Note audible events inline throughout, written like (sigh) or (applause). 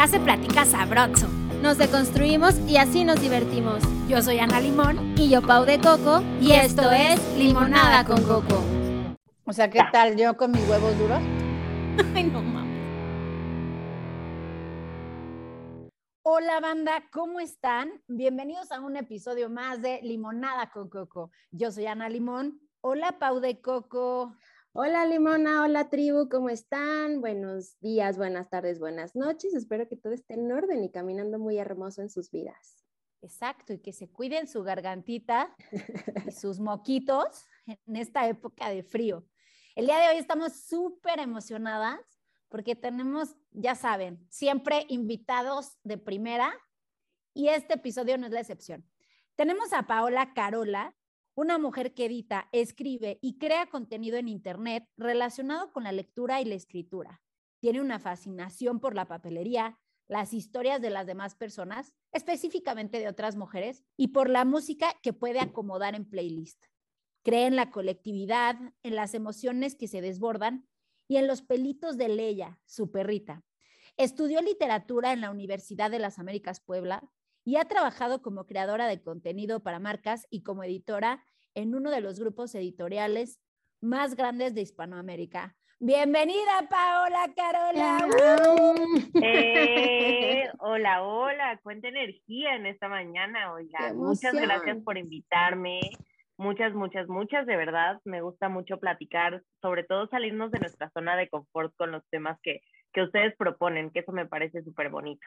Acá se platica sabroso. Nos deconstruimos y así nos divertimos. Yo soy Ana Limón. Y yo Pau de Coco. Y esto es Limonada con Coco. O sea, ¿qué tal yo con mis huevos duros? (laughs) Ay, no mames. Hola banda, ¿cómo están? Bienvenidos a un episodio más de Limonada con Coco. Yo soy Ana Limón. Hola Pau de Coco. Hola Limona, hola tribu, ¿cómo están? Buenos días, buenas tardes, buenas noches. Espero que todo esté en orden y caminando muy hermoso en sus vidas. Exacto, y que se cuiden su gargantita y (laughs) sus moquitos en esta época de frío. El día de hoy estamos súper emocionadas porque tenemos, ya saben, siempre invitados de primera y este episodio no es la excepción. Tenemos a Paola Carola, una mujer que edita, escribe y crea contenido en Internet relacionado con la lectura y la escritura. Tiene una fascinación por la papelería, las historias de las demás personas, específicamente de otras mujeres, y por la música que puede acomodar en playlist. Cree en la colectividad, en las emociones que se desbordan y en los pelitos de Leia, su perrita. Estudió literatura en la Universidad de las Américas Puebla y ha trabajado como creadora de contenido para marcas y como editora en uno de los grupos editoriales más grandes de Hispanoamérica. Bienvenida, Paola Carola. Eh, hola, hola, cuánta energía en esta mañana, oiga. Muchas gracias por invitarme. Muchas, muchas, muchas, de verdad. Me gusta mucho platicar, sobre todo salirnos de nuestra zona de confort con los temas que, que ustedes proponen, que eso me parece súper bonito.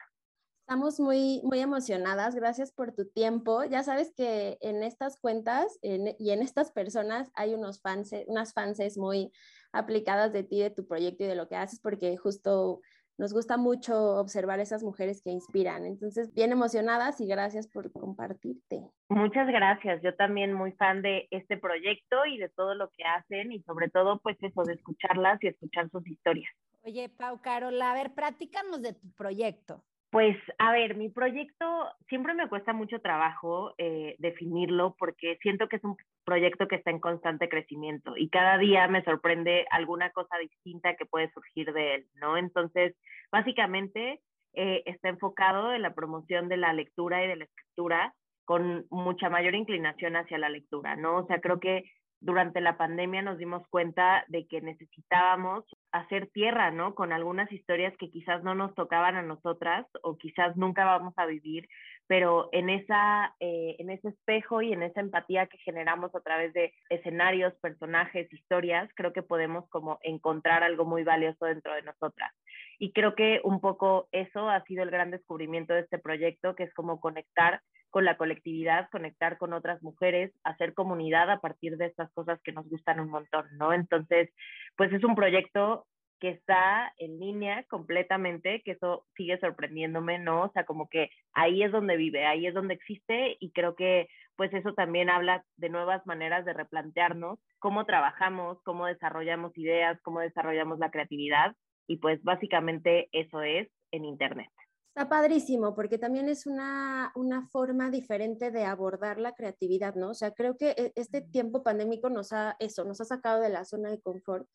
Estamos muy, muy emocionadas. Gracias por tu tiempo. Ya sabes que en estas cuentas y en estas personas hay unos fans, unas fans muy aplicadas de ti, de tu proyecto y de lo que haces, porque justo nos gusta mucho observar esas mujeres que inspiran. Entonces, bien emocionadas y gracias por compartirte. Muchas gracias. Yo también muy fan de este proyecto y de todo lo que hacen y sobre todo, pues eso, de escucharlas y escuchar sus historias. Oye, Pau Carola, a ver, platícanos de tu proyecto. Pues a ver, mi proyecto siempre me cuesta mucho trabajo eh, definirlo porque siento que es un proyecto que está en constante crecimiento y cada día me sorprende alguna cosa distinta que puede surgir de él, ¿no? Entonces, básicamente eh, está enfocado en la promoción de la lectura y de la escritura con mucha mayor inclinación hacia la lectura, ¿no? O sea, creo que durante la pandemia nos dimos cuenta de que necesitábamos hacer tierra, ¿no? Con algunas historias que quizás no nos tocaban a nosotras o quizás nunca vamos a vivir, pero en, esa, eh, en ese espejo y en esa empatía que generamos a través de escenarios, personajes, historias, creo que podemos como encontrar algo muy valioso dentro de nosotras. Y creo que un poco eso ha sido el gran descubrimiento de este proyecto, que es como conectar con la colectividad, conectar con otras mujeres, hacer comunidad a partir de estas cosas que nos gustan un montón, ¿no? Entonces, pues es un proyecto que está en línea completamente, que eso sigue sorprendiéndome, ¿no? O sea, como que ahí es donde vive, ahí es donde existe y creo que pues eso también habla de nuevas maneras de replantearnos cómo trabajamos, cómo desarrollamos ideas, cómo desarrollamos la creatividad y pues básicamente eso es en Internet. Está padrísimo, porque también es una, una, forma diferente de abordar la creatividad, ¿no? O sea, creo que e, este tiempo pandémico nos ha, eso, nos ha sacado de la zona de confort,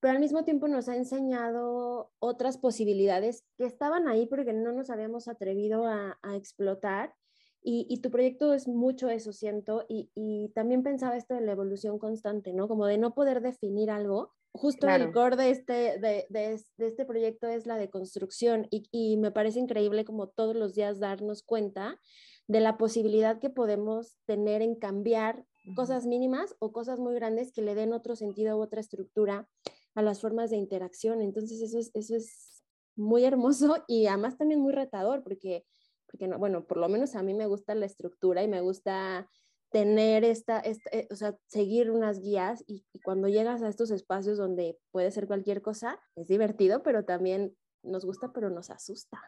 pero al mismo tiempo nos ha enseñado otras posibilidades que estaban ahí porque no nos habíamos atrevido a, a explotar. Y, y, tu proyecto es mucho eso, siento, y, y también pensaba esto de la evolución constante, ¿no? Como de no poder definir algo, justo el core de este, de, de, este proyecto es la deconstrucción y, y me parece increíble como todos los días darnos cuenta de la posibilidad que podemos tener en cambiar cosas mínimas o cosas muy grandes que le den otro sentido u otra estructura a las formas de interacción. Entonces eso es, eso es muy hermoso y además también muy retador porque, porque no, bueno, por lo menos a mí me gusta la estructura y me gusta tener esta, eh, o sea, seguir unas guías y, cuando llegas a estos espacios donde puede ser cualquier cosa, es divertido, pero también nos gusta, pero nos asusta.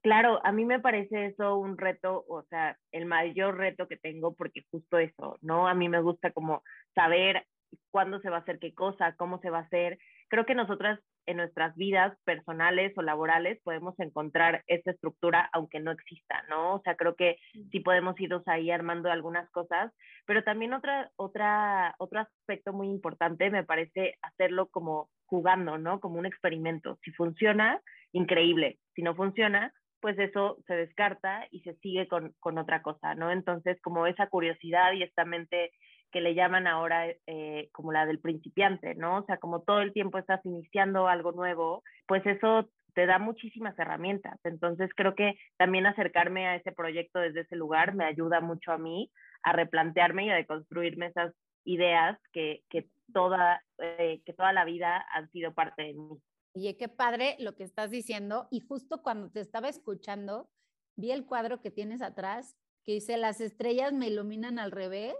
Claro, a mí me parece eso un reto, o sea, el mayor reto que tengo, porque justo eso, ¿no? A mí me gusta como saber cuándo se va a hacer qué cosa, cómo se va a hacer. Creo que nosotras en nuestras vidas personales o laborales podemos encontrar esa estructura aunque no exista, ¿no? O sea, creo que sí podemos irnos ahí armando algunas cosas, pero también otra, otra, otro aspecto muy importante me parece hacerlo como jugando, ¿no? Como un experimento. Si funciona, increíble. si no funciona, pues eso se descarta y se sigue con, con otra cosa, ¿no? Entonces, como esa curiosidad y esta mente que le llaman ahora eh, como la del principiante, ¿no? O sea, como todo el tiempo estás iniciando algo nuevo, pues eso te da muchísimas herramientas. Entonces, creo que también acercarme a ese proyecto desde ese lugar me ayuda mucho a mí a replantearme y a deconstruirme esas ideas que, que toda, eh, que toda la vida han sido parte de mí. Oye, qué padre lo que estás diciendo. Y justo cuando te estaba escuchando, vi el cuadro que tienes atrás que dice, las estrellas me iluminan al revés.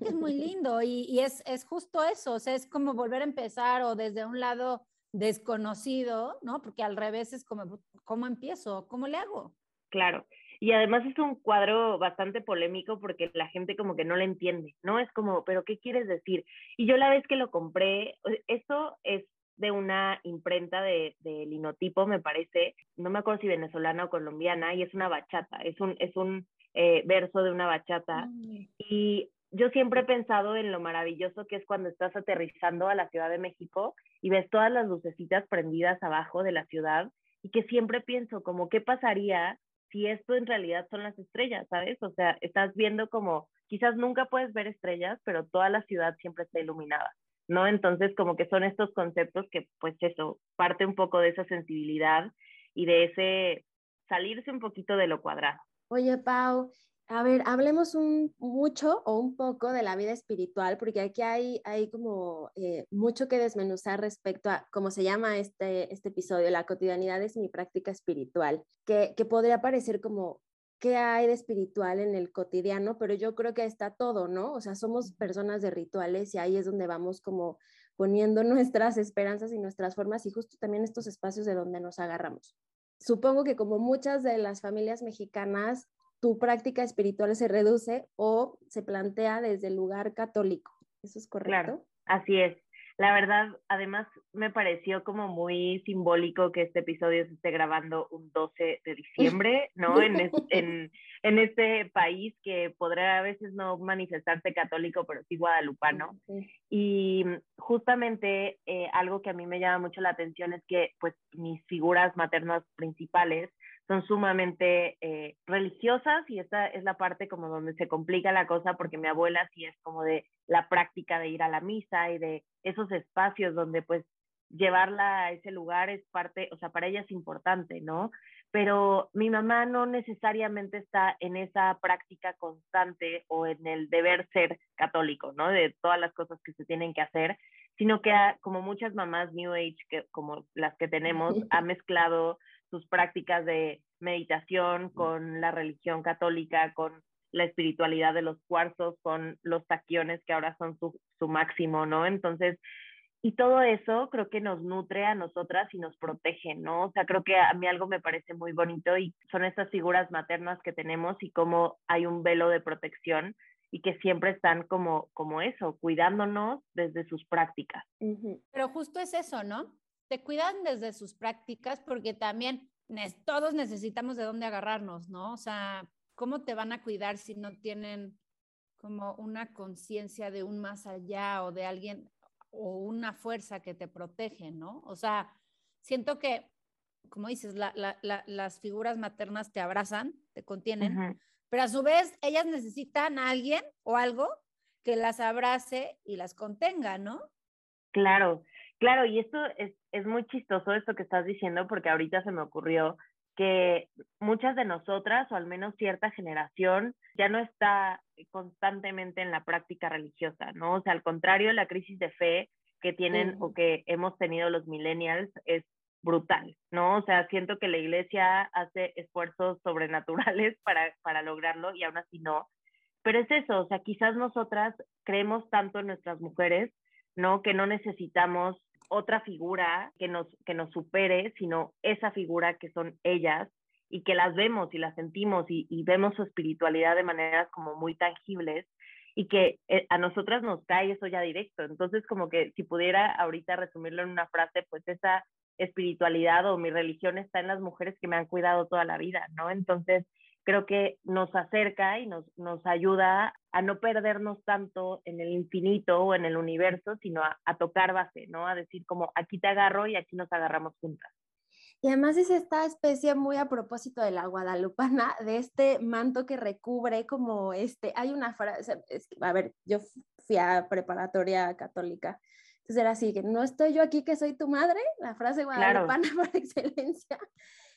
Es muy lindo y, y es, es, justo eso, o sea, es como volver a empezar o desde un lado desconocido, ¿no? Porque al revés es como, ¿cómo empiezo? ¿Cómo le hago? Claro. Y además es un cuadro bastante polémico porque la gente como que no le entiende, ¿no? Es como, pero ¿qué quieres decir? Y yo la vez que lo compré, esto es de una imprenta de, de, linotipo, me parece, no me acuerdo si venezolana o colombiana, y es una bachata, es un, es un eh, verso de una bachata. Mm. Y yo siempre he pensado en lo maravilloso que es cuando estás aterrizando a la Ciudad de México y ves todas las lucecitas prendidas abajo de la ciudad y que siempre pienso como qué pasaría si esto en realidad son las estrellas, ¿sabes? O sea, estás viendo como quizás nunca puedes ver estrellas, pero toda la ciudad siempre está iluminada. ¿no? Entonces, como que son estos conceptos que, pues eso, parte un poco de esa sensibilidad y de ese salirse un poquito de lo cuadrado. Oye, Pau, a ver, hablemos un, mucho o un poco de la vida espiritual, porque aquí hay, hay como eh, mucho que desmenuzar respecto a cómo se llama este, este episodio, la cotidianidad es mi práctica espiritual, que, que podría parecer como qué hay de espiritual en el cotidiano, pero yo creo que está todo, ¿no? O sea, somos personas de rituales y ahí es donde vamos como poniendo (laughs) nuestras esperanzas y nuestras formas y justo también estos espacios de donde nos agarramos. Supongo que como muchas de las familias mexicanas, tu práctica espiritual se reduce o se plantea desde el lugar católico. ¿Eso es correcto? Claro, así es. La verdad, además me pareció como muy simbólico que este episodio se esté grabando un 12 de diciembre, (laughs) ¿no? En, en, en este país que podrá a veces no manifestarse católico, pero sí guadalupano. Y justamente eh, algo que a mí me llama mucho la atención es que pues mis figuras maternas principales son sumamente eh, religiosas y esta es la parte como donde se complica la cosa porque mi abuela sí es como de la práctica de ir a la misa y de esos espacios donde pues llevarla a ese lugar es parte, o sea, para ella es importante, ¿no? Pero mi mamá no necesariamente está en esa práctica constante o en el deber ser católico, ¿no? De todas las cosas que se tienen que hacer, sino que como muchas mamás New Age, que, como las que tenemos, (laughs) ha mezclado sus prácticas de meditación con la religión católica, con la espiritualidad de los cuarzos, con los taquiones que ahora son su, su máximo, ¿no? Entonces, y todo eso creo que nos nutre a nosotras y nos protege, ¿no? O sea, creo que a mí algo me parece muy bonito y son estas figuras maternas que tenemos y cómo hay un velo de protección y que siempre están como, como eso, cuidándonos desde sus prácticas. Pero justo es eso, ¿no? Te cuidan desde sus prácticas porque también todos necesitamos de dónde agarrarnos, ¿no? O sea, ¿cómo te van a cuidar si no tienen como una conciencia de un más allá o de alguien o una fuerza que te protege, ¿no? O sea, siento que, como dices, las figuras maternas te abrazan, te contienen, pero a su vez ellas necesitan a alguien o algo que las abrace y las contenga, ¿no? Claro, claro, y esto es, es muy chistoso esto que estás diciendo porque ahorita se me ocurrió que muchas de nosotras, o al menos cierta generación, ya no está constantemente en la práctica religiosa, ¿no? O sea, al contrario, la crisis de fe que tienen o que hemos tenido los millennials es brutal, ¿no? O sea, siento que la iglesia hace esfuerzos sobrenaturales (laughs) para, para lograrlo y aún así no. Pero es eso, o sea, quizás nosotras creemos tanto en nuestras mujeres, ¿no? Que no necesitamos otra figura que nos, que nos supere, sino esa figura que son ellas y que las vemos y las sentimos y, vemos su espiritualidad de maneras como muy tangibles y que eh, a nosotras nos cae eso ya directo. Entonces, como que si pudiera ahorita resumirlo en una frase, pues esa espiritualidad o mi religión está en las mujeres que me han cuidado toda la vida, ¿no? Entonces, creo que nos acerca y nos, nos ayuda a no perdernos tanto en el infinito o en el universo, sino a, tocar base, ¿no? A decir como aquí te agarro y aquí nos agarramos juntas. Y además es esta especie muy a propósito de la guadalupana, de este manto que recubre como este, hay una frase, a ver, yo fui a preparatoria católica, entonces era así, que no estoy yo aquí que soy tu madre, la frase guadalupana (laughs) por excelencia.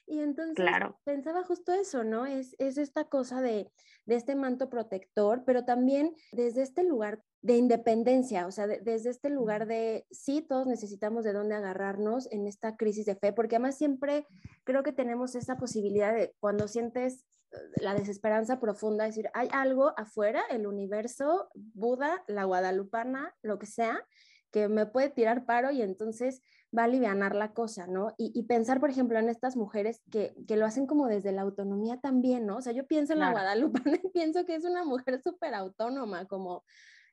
Y entonces pensaba justo eso, ¿no? Es, es esta cosa de, de, este manto protector, pero también desde este lugar de independencia, o sea, desde este lugar de, sí, todos necesitamos de dónde agarrarnos en esta crisis de fe, porque además siempre creo que tenemos esa posibilidad de cuando sientes eh, la desesperanza profunda, decir, hay algo afuera, el universo, Buda, la guadalupana, lo que sea, que me puede tirar paro y entonces va a aliviar la cosa, ¿no? Y, pensar, por ejemplo, en estas mujeres que, lo hacen como desde la autonomía también, ¿no? O sea, yo pienso en la Guadalupe, (laughs) pienso que es una mujer súper autónoma, como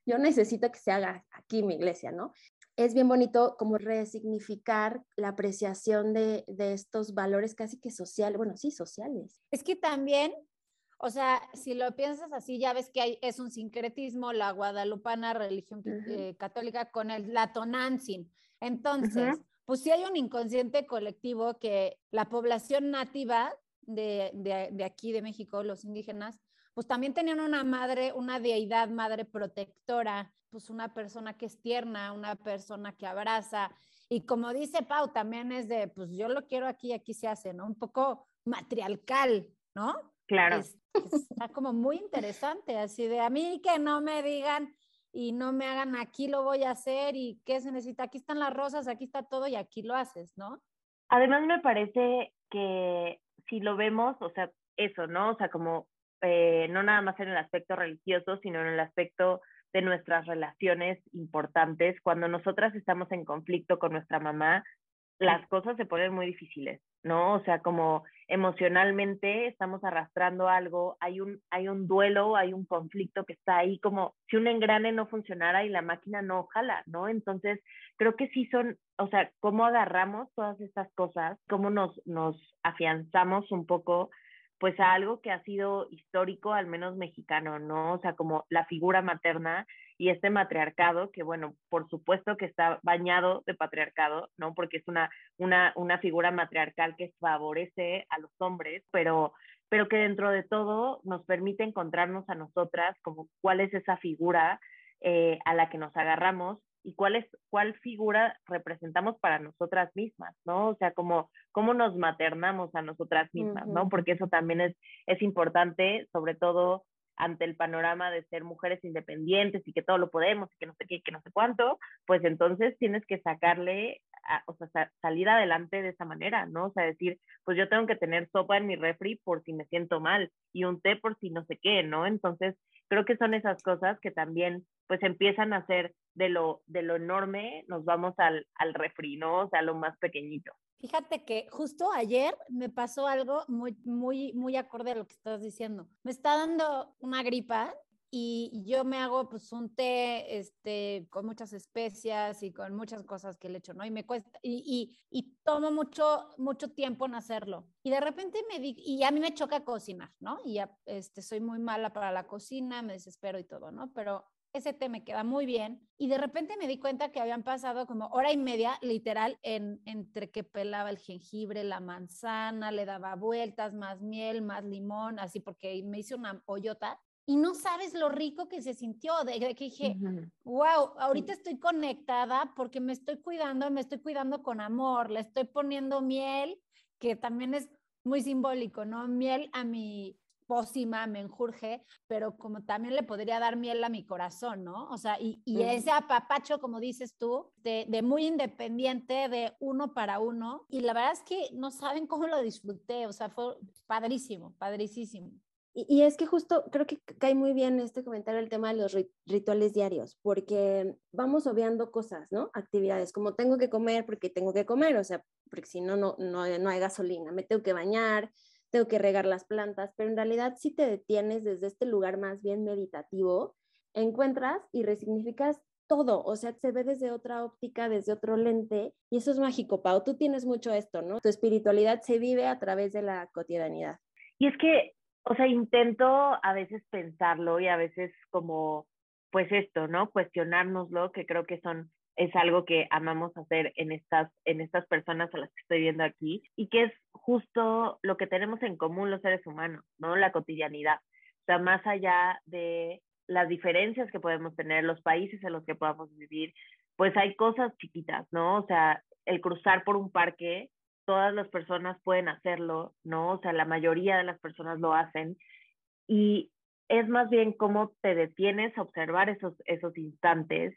yo necesito que se haga aquí mi iglesia, ¿no? Es bien bonito como resignificar la apreciación de, de estos valores casi que sociales, bueno, sí, sociales. Es que también o sea, si lo piensas así, ya ves que hay, es un sincretismo la guadalupana religión eh, católica con el latonanzin. Entonces, pues sí hay un inconsciente colectivo que la población nativa de, de, aquí de México, los indígenas, pues también tenían una madre, una deidad madre protectora, pues una persona que es tierna, una persona que abraza. Y como dice Pau, también es de, pues yo lo quiero aquí, aquí se hace, ¿no? Un poco matriarcal, ¿no? Claro. está como muy interesante, así de a mí que no me digan y no me hagan aquí lo voy a hacer y qué se necesita, aquí están las rosas, aquí está todo y aquí lo haces, ¿no? Además me parece que si lo vemos, o sea, eso, ¿no? O sea, como eh, no nada más en el aspecto religioso, sino en el aspecto de nuestras relaciones importantes. Cuando nosotras estamos en conflicto con nuestra mamá, las cosas se ponen muy difíciles, ¿no? O sea, como emocionalmente estamos arrastrando algo, hay un, hay un duelo, hay un conflicto que está ahí como si un engrane no funcionara y la máquina no jala, ¿no? Entonces, creo que sí son, o sea, cómo agarramos todas estas cosas, cómo nos, nos afianzamos un poco pues a algo que ha sido histórico, al menos mexicano, ¿no? O sea, como la figura materna y este matriarcado, que bueno, por supuesto que está bañado de patriarcado, ¿no? Porque es una, una, una figura matriarcal que favorece a los hombres, pero, pero que dentro de todo nos permite encontrarnos a nosotras como cuál es esa figura eh, a la que nos agarramos y cuál es cuál figura representamos para nosotras mismas, ¿no? O sea, como cómo nos maternamos a nosotras mismas, ¿no? Porque eso también es, es importante, sobre todo ante el panorama de ser mujeres independientes y que todo lo podemos y que no sé qué, que no sé cuánto, pues entonces tienes que sacarle, o sea, salir adelante de esa manera, ¿no? O sea, decir, pues yo tengo que tener sopa en mi refri por si me siento mal y un té por si no sé qué, ¿no? Entonces, creo que son esas cosas que también pues empiezan a ser de lo, de lo enorme, nos vamos al, al refri, ¿no? O sea, lo más pequeñito. Fíjate que justo ayer me pasó algo muy, muy, muy acorde a lo que estás diciendo. Me está dando una gripa y yo me hago pues un té este, con muchas especias y con muchas cosas que le echo, ¿no? Y me cuesta, y, y, y, tomo mucho, mucho tiempo en hacerlo. Y de repente me di, y a mí me choca cocinar, ¿no? Y ya, este, soy muy mala para la cocina, me desespero y todo, ¿no? Pero ese té me queda muy bien. Y de repente me di cuenta que habían pasado como hora y media, literal, en, entre que pelaba el jengibre, la manzana, le daba vueltas, más miel, más limón, así porque me hice una hoyota. Y no sabes lo rico que se sintió, de, que dije, wow, ahorita estoy conectada porque me estoy cuidando, me estoy cuidando con amor, le estoy poniendo miel, que también es muy simbólico, ¿no? Miel a mi, pócima, me enjurge, pero como también le podría dar miel a mi corazón, ¿no? O sea, y, ese apapacho, como dices tú, de, de, muy independiente, de uno para uno, y la verdad es que no saben cómo lo disfruté, o sea, fue padrísimo, padricísimo. Y, es que justo creo que cae muy bien este comentario el tema de los rituales diarios, porque vamos obviando cosas, ¿no? Actividades, como tengo que comer porque tengo que comer, o sea, porque si no, no, no hay gasolina, me tengo que bañar, tengo que regar las plantas, pero en realidad si te detienes desde este lugar más bien meditativo, encuentras y resignificas todo, o sea, se ve desde otra óptica, desde otro lente, y eso es mágico, Pau, tú tienes mucho esto, ¿no? Tu espiritualidad se vive a través de la cotidianidad. Y es que, o sea, intento a veces pensarlo y a veces como, pues esto, ¿no? Cuestionárnoslo, que creo que son es algo que amamos hacer en estas, en estas personas a las que estoy viendo aquí y que es justo lo que tenemos en común los seres humanos, ¿no? La cotidianidad. O sea, más allá de las diferencias que podemos tener, los países en los que podamos vivir, pues hay cosas chiquitas, ¿no? O sea, el cruzar por un parque, todas las personas pueden hacerlo, ¿no? O sea, la mayoría de las personas lo hacen y es más bien cómo te detienes a observar esos, esos instantes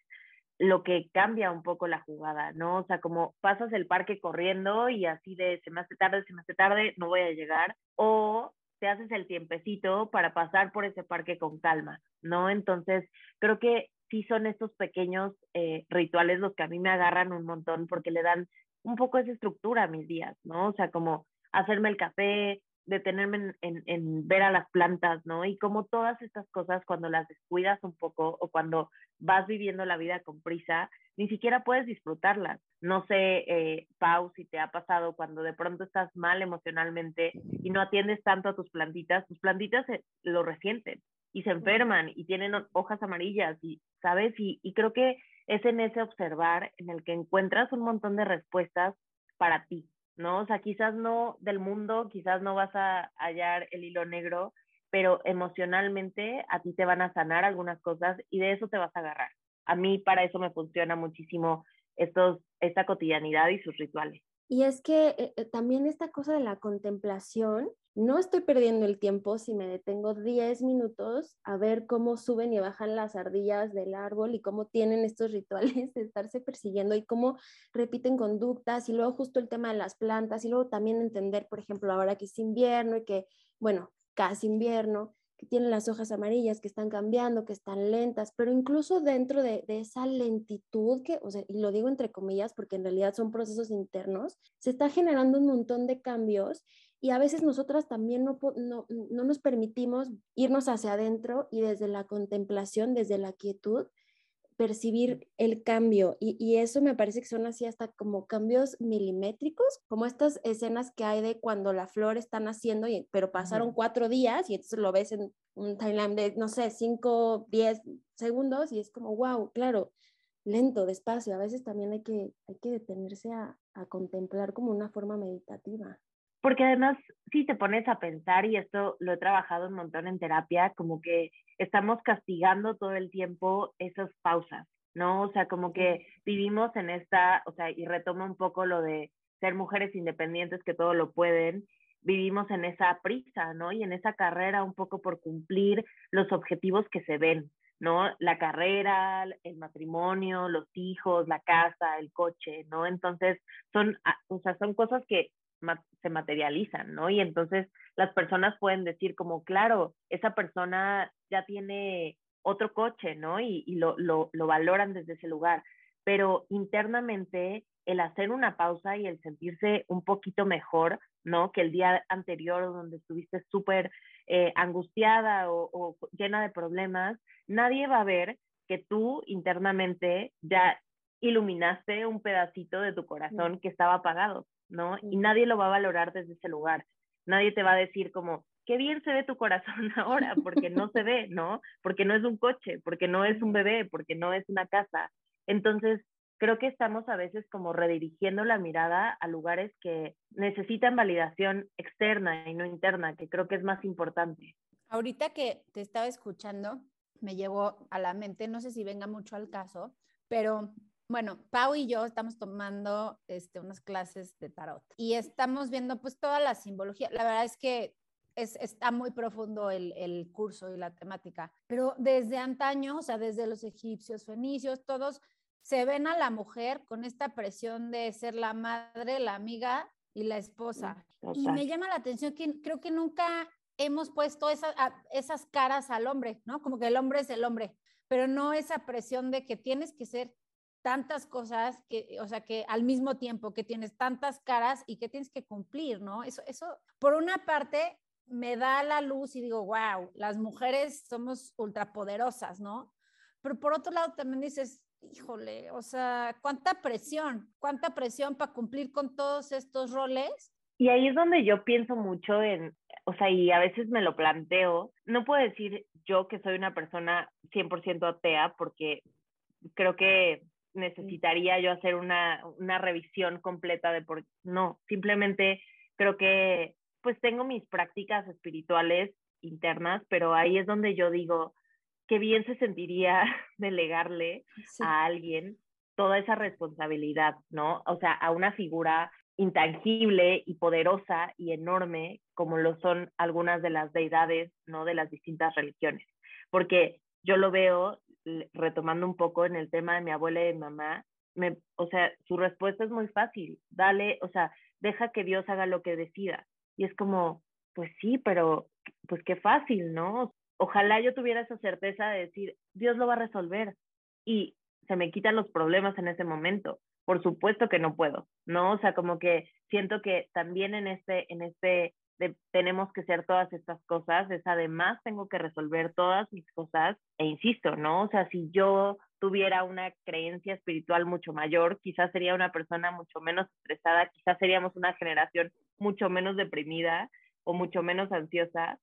lo que cambia un poco la jugada, ¿no? O sea, como pasas el parque corriendo y así de se me hace tarde, se me hace tarde, no voy a llegar, o te haces el tiempecito para pasar por ese parque con calma, ¿no? Entonces, creo que sí son estos pequeños eh, rituales los que a mí me agarran un montón porque le dan un poco esa estructura a mis días, ¿no? O sea, como hacerme el café, detenerme en, en, ver a las plantas, ¿no? Y como todas estas cosas, cuando las descuidas un poco o cuando vas viviendo la vida con prisa, ni siquiera puedes disfrutarlas. No sé, eh, Pau, si te ha pasado cuando de pronto estás mal emocionalmente y no atiendes tanto a tus plantitas, tus plantitas lo resienten y se enferman y tienen hojas amarillas y, ¿sabes? Y, y creo que es en ese observar en el que encuentras un montón de respuestas para ti, ¿no? O sea, quizás no del mundo, quizás no vas a hallar el hilo negro, pero emocionalmente a ti te van a sanar algunas cosas y de eso te vas a agarrar. A mí para eso me funciona muchísimo estos, esta cotidianidad y sus rituales. Y es que eh, eh, también esta cosa de la contemplación, no estoy perdiendo el tiempo si me detengo 10 minutos a ver cómo suben y bajan las ardillas del árbol y cómo tienen estos rituales (laughs) de estarse persiguiendo y cómo repiten conductas y luego justo el tema de las plantas y luego también entender, por ejemplo, ahora que es invierno y que, bueno, casi invierno, que tienen las hojas amarillas, que están cambiando, que están lentas, pero incluso dentro de, esa lentitud, que, o sea, y lo digo entre comillas porque en realidad son procesos internos, se está generando un montón de cambios y a veces nosotras también no, no, no nos permitimos irnos hacia adentro y desde la contemplación, desde la quietud, percibir el cambio. Y, y, eso me parece que son así hasta como cambios milimétricos, como estas escenas que hay de cuando la flor está naciendo, y, pero pasaron cuatro días y entonces lo ves en un timeline de, no sé, cinco, diez segundos y es como, wow, claro, lento, despacio, a veces también hay que, hay que detenerse a, a contemplar como una forma meditativa. Porque además, si te pones a pensar, y esto lo he trabajado un montón en terapia, como que estamos castigando todo el tiempo esas pausas, ¿no? O sea, como que vivimos en esta, o sea, y retomo un poco lo de ser mujeres independientes que todo lo pueden, vivimos en esa prisa, ¿no? Y en esa carrera un poco por cumplir los objetivos que se ven, ¿no? La carrera, el matrimonio, los hijos, la casa, el coche, ¿no? Entonces, son, ah, o sea, son cosas que se materializan, ¿no? Y entonces las personas pueden decir como, claro, esa persona ya tiene otro coche, ¿no? Y, lo, lo, lo valoran desde ese lugar, pero internamente el hacer una pausa y el sentirse un poquito mejor, ¿no? Que el día anterior donde estuviste súper eh, angustiada o, o, llena de problemas, nadie va a ver que tú internamente ya iluminaste un pedacito de tu corazón que estaba apagado. ¿No? Y nadie lo va a valorar desde ese lugar. Nadie te va a decir como, qué bien se ve tu corazón (laughs) ahora, porque no se ve, ¿no? Porque no es un coche, porque no es un bebé, porque no es una casa. Entonces, creo que estamos a veces como redirigiendo la mirada a lugares que necesitan validación externa y no interna, que creo que es más importante. Ahorita que te estaba escuchando, me llevó a la mente, no sé si venga mucho al caso, pero bueno, Pau y yo estamos tomando este, unas clases de tarot y estamos viendo pues toda la simbología. La verdad es que es, está muy profundo el, el, curso y la temática, pero desde antaño, o sea, desde los egipcios, fenicios, todos se ven a la mujer con esta presión de ser la madre, la amiga y la esposa. Y me llama la atención que creo que nunca hemos puesto esa, esas caras al hombre, ¿no? Como que el hombre es el hombre, pero no esa presión de que tienes que ser tantas cosas que, o sea, que al mismo tiempo que tienes tantas caras y que tienes que cumplir, ¿no? Eso, eso, por una parte, me da la luz y digo, wow, las mujeres somos ultrapoderosas, ¿no? Pero por otro lado también dices, híjole, o sea, cuánta presión, cuánta presión para cumplir con todos estos roles. Y ahí es donde yo pienso mucho en, o sea, y a veces me lo planteo, no puedo decir yo que soy una persona 100% atea porque creo que necesitaría yo hacer una, una revisión completa de por no, simplemente creo que pues tengo mis prácticas espirituales internas, pero ahí es donde yo digo, qué bien se sentiría (laughs) delegarle a alguien toda esa responsabilidad, ¿no? O sea, a una figura intangible y poderosa y enorme como lo son algunas de las deidades, ¿no? De las distintas religiones. Porque yo lo veo, retomando un poco en el tema de mi abuela y mi mamá, me, o sea, su respuesta es muy fácil, dale, o sea, deja que Dios haga lo que decida. Y es como, pues sí, pero pues qué fácil, ¿no? Ojalá yo tuviera esa certeza de decir, Dios lo va a resolver y se me quitan los problemas en ese momento. Por supuesto que no puedo, ¿no? O sea, como que siento que también en este, en este, tenemos que ser todas estas cosas, es además tengo que resolver todas mis cosas, e insisto, ¿no? O sea, si yo tuviera una creencia espiritual mucho mayor, quizás sería una persona mucho menos estresada, quizás seríamos una generación mucho menos deprimida o mucho menos ansiosa,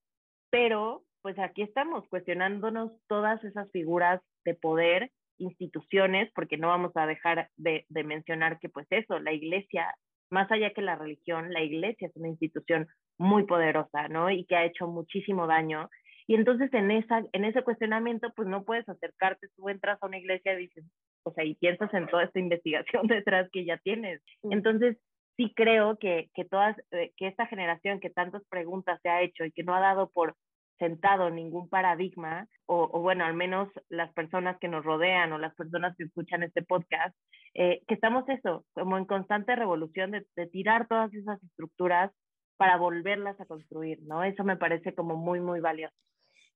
pero pues aquí estamos cuestionándonos todas esas figuras de poder, instituciones, porque no vamos a dejar de, mencionar que pues eso, la iglesia, más allá que la religión, la iglesia es una institución muy poderosa, ¿no? Y que ha hecho muchísimo daño. Y entonces en, esa, en ese cuestionamiento, pues no puedes acercarte, tú entras a una iglesia y dices, o sea, y piensas en toda esta investigación (laughs) detrás que ya tienes. Entonces, sí creo que, que, todas, eh, que esta generación que tantas preguntas se ha hecho y que no ha dado por sentado ningún paradigma, o, bueno, al menos las personas que nos rodean o las personas que escuchan este podcast, eh, que estamos eso, como en constante revolución de, de, tirar todas esas estructuras para volverlas a construir, ¿no? Eso me parece como muy, muy valioso.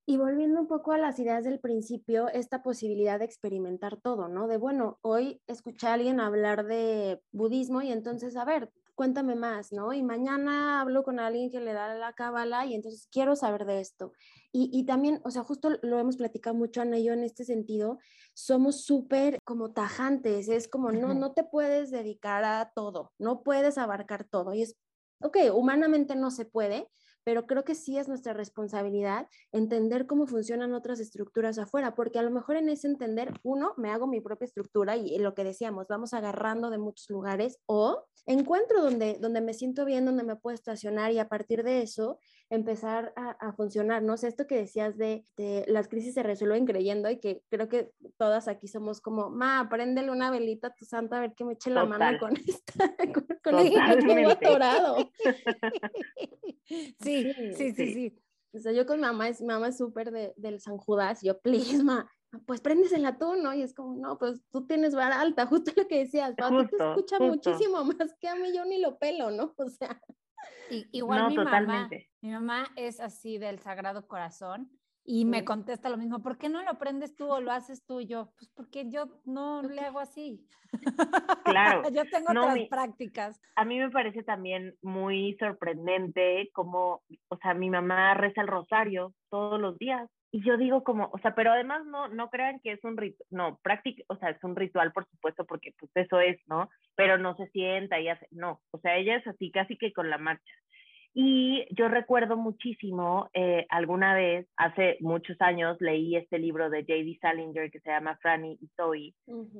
Y volviendo un poco a las ideas del principio, esta posibilidad de experimentar todo, ¿no? De, bueno, hoy escuché a alguien hablar de budismo y entonces, a ver, cuéntame más, ¿no? Y mañana hablo con alguien que le da la cábala y entonces quiero saber de esto. Y, y, también, o sea, justo lo hemos platicado mucho, Ana y yo, en este sentido, somos súper como tajantes, es como, no, no te puedes dedicar a todo, no puedes abarcar todo. Y es, ok, humanamente no se puede, pero creo que sí es nuestra responsabilidad entender cómo funcionan otras estructuras afuera, porque a lo mejor en ese entender, uno, me hago mi propia estructura y lo que decíamos, vamos agarrando de muchos lugares, o encuentro donde, donde me siento bien, donde me puedo estacionar y a partir de eso empezar a, funcionar, ¿no? sé esto que decías de, las crisis se resuelven creyendo y que creo que todas aquí somos como, ma, préndele una velita a tu santo a ver que me eche la mano con esta, (laughs) con, con el atorado. (laughs) (laughs) sí, sí, sí, sí, O sea, yo con mamá, es, mamá es súper de, del San Judas, yo, please, ma, pues préndesela tú, ¿no? Y es como, no, pues tú tienes vara alta, justo lo que decías, a ti te escucha muchísimo más que a mí, yo ni lo pelo, ¿no? O sea. Igual mi mamá, mi mamá es así del Sagrado Corazón y me contesta lo mismo, ¿por qué no lo aprendes tú o lo haces tú? yo, pues porque yo no le hago así. Claro. (laughs) yo tengo otras prácticas. A mí me parece también muy sorprendente como, o sea, mi mamá reza el rosario todos los días y yo digo como, o sea, pero además no, no crean que es un ritual, no, práctica, o sea, es un ritual por supuesto porque pues eso es, ¿no? Pero no se sienta y hace, no, o sea, ella es así casi que con la marcha. Y yo recuerdo muchísimo, eh, alguna vez, hace muchos años, leí este libro de J.D. Salinger que se llama Franny y Zoe,